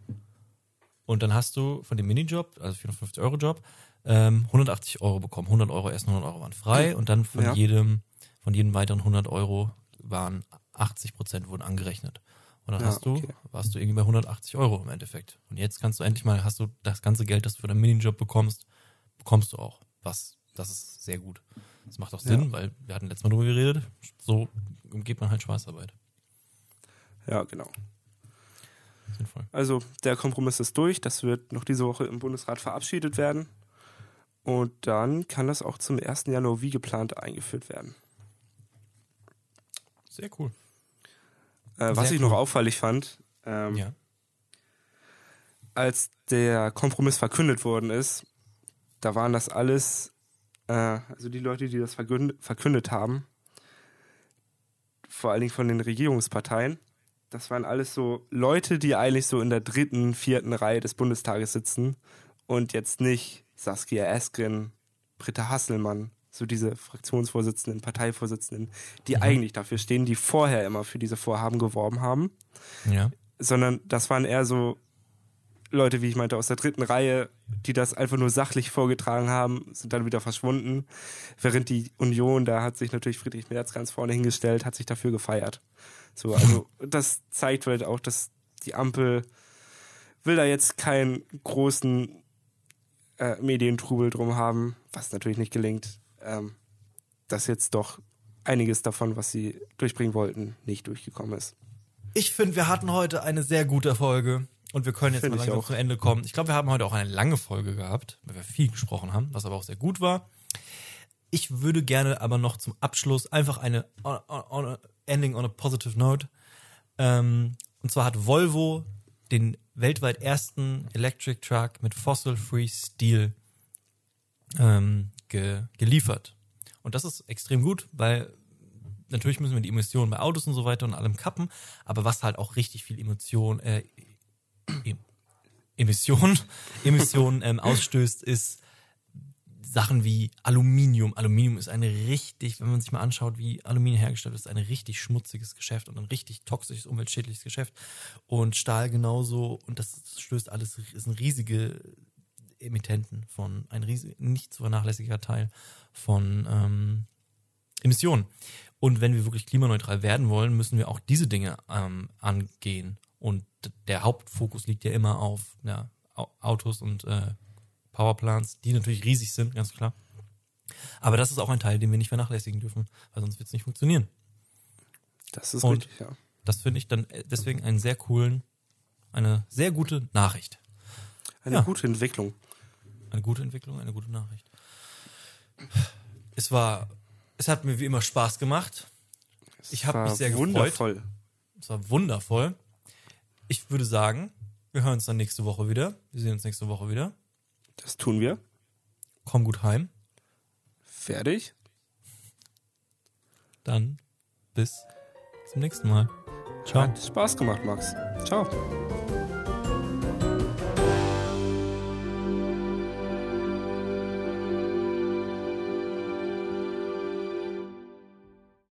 und dann hast du von dem Minijob, also 450 Euro Job, ähm, 180 Euro bekommen. 100 Euro, erst 100 Euro waren frei und dann von Ja. jedem, von jedem weiteren 100 Euro waren 80 Prozent wurden angerechnet. Und dann Ja, hast du, okay. warst du irgendwie bei 180 Euro im Endeffekt. Und jetzt kannst du endlich mal, hast du das ganze Geld, das du für deinen Minijob bekommst, bekommst du auch. Was, das ist sehr gut. Das macht auch Sinn, Ja. weil wir hatten letztes Mal drüber geredet. So umgeht man halt Schwarzarbeit. Ja, genau. Sinnvoll. Also der Kompromiss ist durch. Das wird noch diese Woche im Bundesrat verabschiedet werden. Und dann kann das auch zum 1. Januar wie geplant eingeführt werden. Sehr cool. Äh, was Sehr ich noch auffällig fand, ähm, Ja. als der Kompromiss verkündet worden ist, da waren das alles, äh, also die Leute, die das verkündet, verkündet haben, vor allen Dingen von den Regierungsparteien, das waren alles so Leute, die eigentlich so in der dritten, vierten Reihe des Bundestages sitzen und jetzt nicht Saskia Esken, Britta Hasselmann, so diese Fraktionsvorsitzenden, Parteivorsitzenden, die Mhm. eigentlich dafür stehen, die vorher immer für diese Vorhaben geworben haben Ja. sondern das waren eher so Leute, wie ich meinte, aus der dritten Reihe, die das einfach nur sachlich vorgetragen haben, sind dann wieder verschwunden. Während die Union, da hat sich natürlich Friedrich Merz ganz vorne hingestellt, hat sich dafür gefeiert. So, also das zeigt halt auch, dass die Ampel will da jetzt keinen großen äh, Medientrubel drum haben, was natürlich nicht gelingt, ähm, dass jetzt doch einiges davon, was sie durchbringen wollten, nicht durchgekommen ist. Ich finde, wir hatten heute eine sehr gute Folge. Und wir können jetzt Find mal langsam zum Ende kommen. Ich glaube, wir haben heute auch eine lange Folge gehabt, weil wir viel gesprochen haben, was aber auch sehr gut war. Ich würde gerne aber noch zum Abschluss einfach eine on, on, on a, Ending on a positive note. Ähm, und zwar hat Volvo den weltweit ersten Electric Truck mit Fossil-Free Steel ähm, ge, geliefert. Und das ist extrem gut, weil natürlich müssen wir die Emissionen bei Autos und so weiter und allem kappen, aber was halt auch richtig viel Emotion, äh, em Emission, Emissionen ähm, ausstößt, ist Sachen wie Aluminium. Aluminium ist eine richtig, wenn man sich mal anschaut, wie Aluminium hergestellt ist, ein richtig schmutziges Geschäft und ein richtig toxisches, umweltschädliches Geschäft. Und Stahl genauso. Und das stößt alles, ist ein riesige Emittenten von, ein riesig, nicht zu vernachlässiger Teil von ähm, Emissionen. Und wenn wir wirklich klimaneutral werden wollen, müssen wir auch diese Dinge ähm, angehen. Und der Hauptfokus liegt ja immer auf ja, Au- Autos und äh, Powerplants, die natürlich riesig sind, ganz klar. Aber das ist auch ein Teil, den wir nicht vernachlässigen dürfen, weil sonst wird es nicht funktionieren. Das ist Und- richtig, ja. Das finde ich dann äh, deswegen einen sehr coolen, eine sehr gute Nachricht. Eine Ja. gute Entwicklung. Eine gute Entwicklung, eine gute Nachricht. Es war, es hat mir wie immer Spaß gemacht. Ich habe War mich sehr gefreut. wundervoll. Es war wundervoll. Ich würde sagen, wir hören uns dann nächste Woche wieder. Wir sehen uns nächste Woche wieder. Das tun wir. Komm gut heim. Fertig. Dann bis zum nächsten Mal. Ciao. Hat Spaß gemacht, Max. Ciao.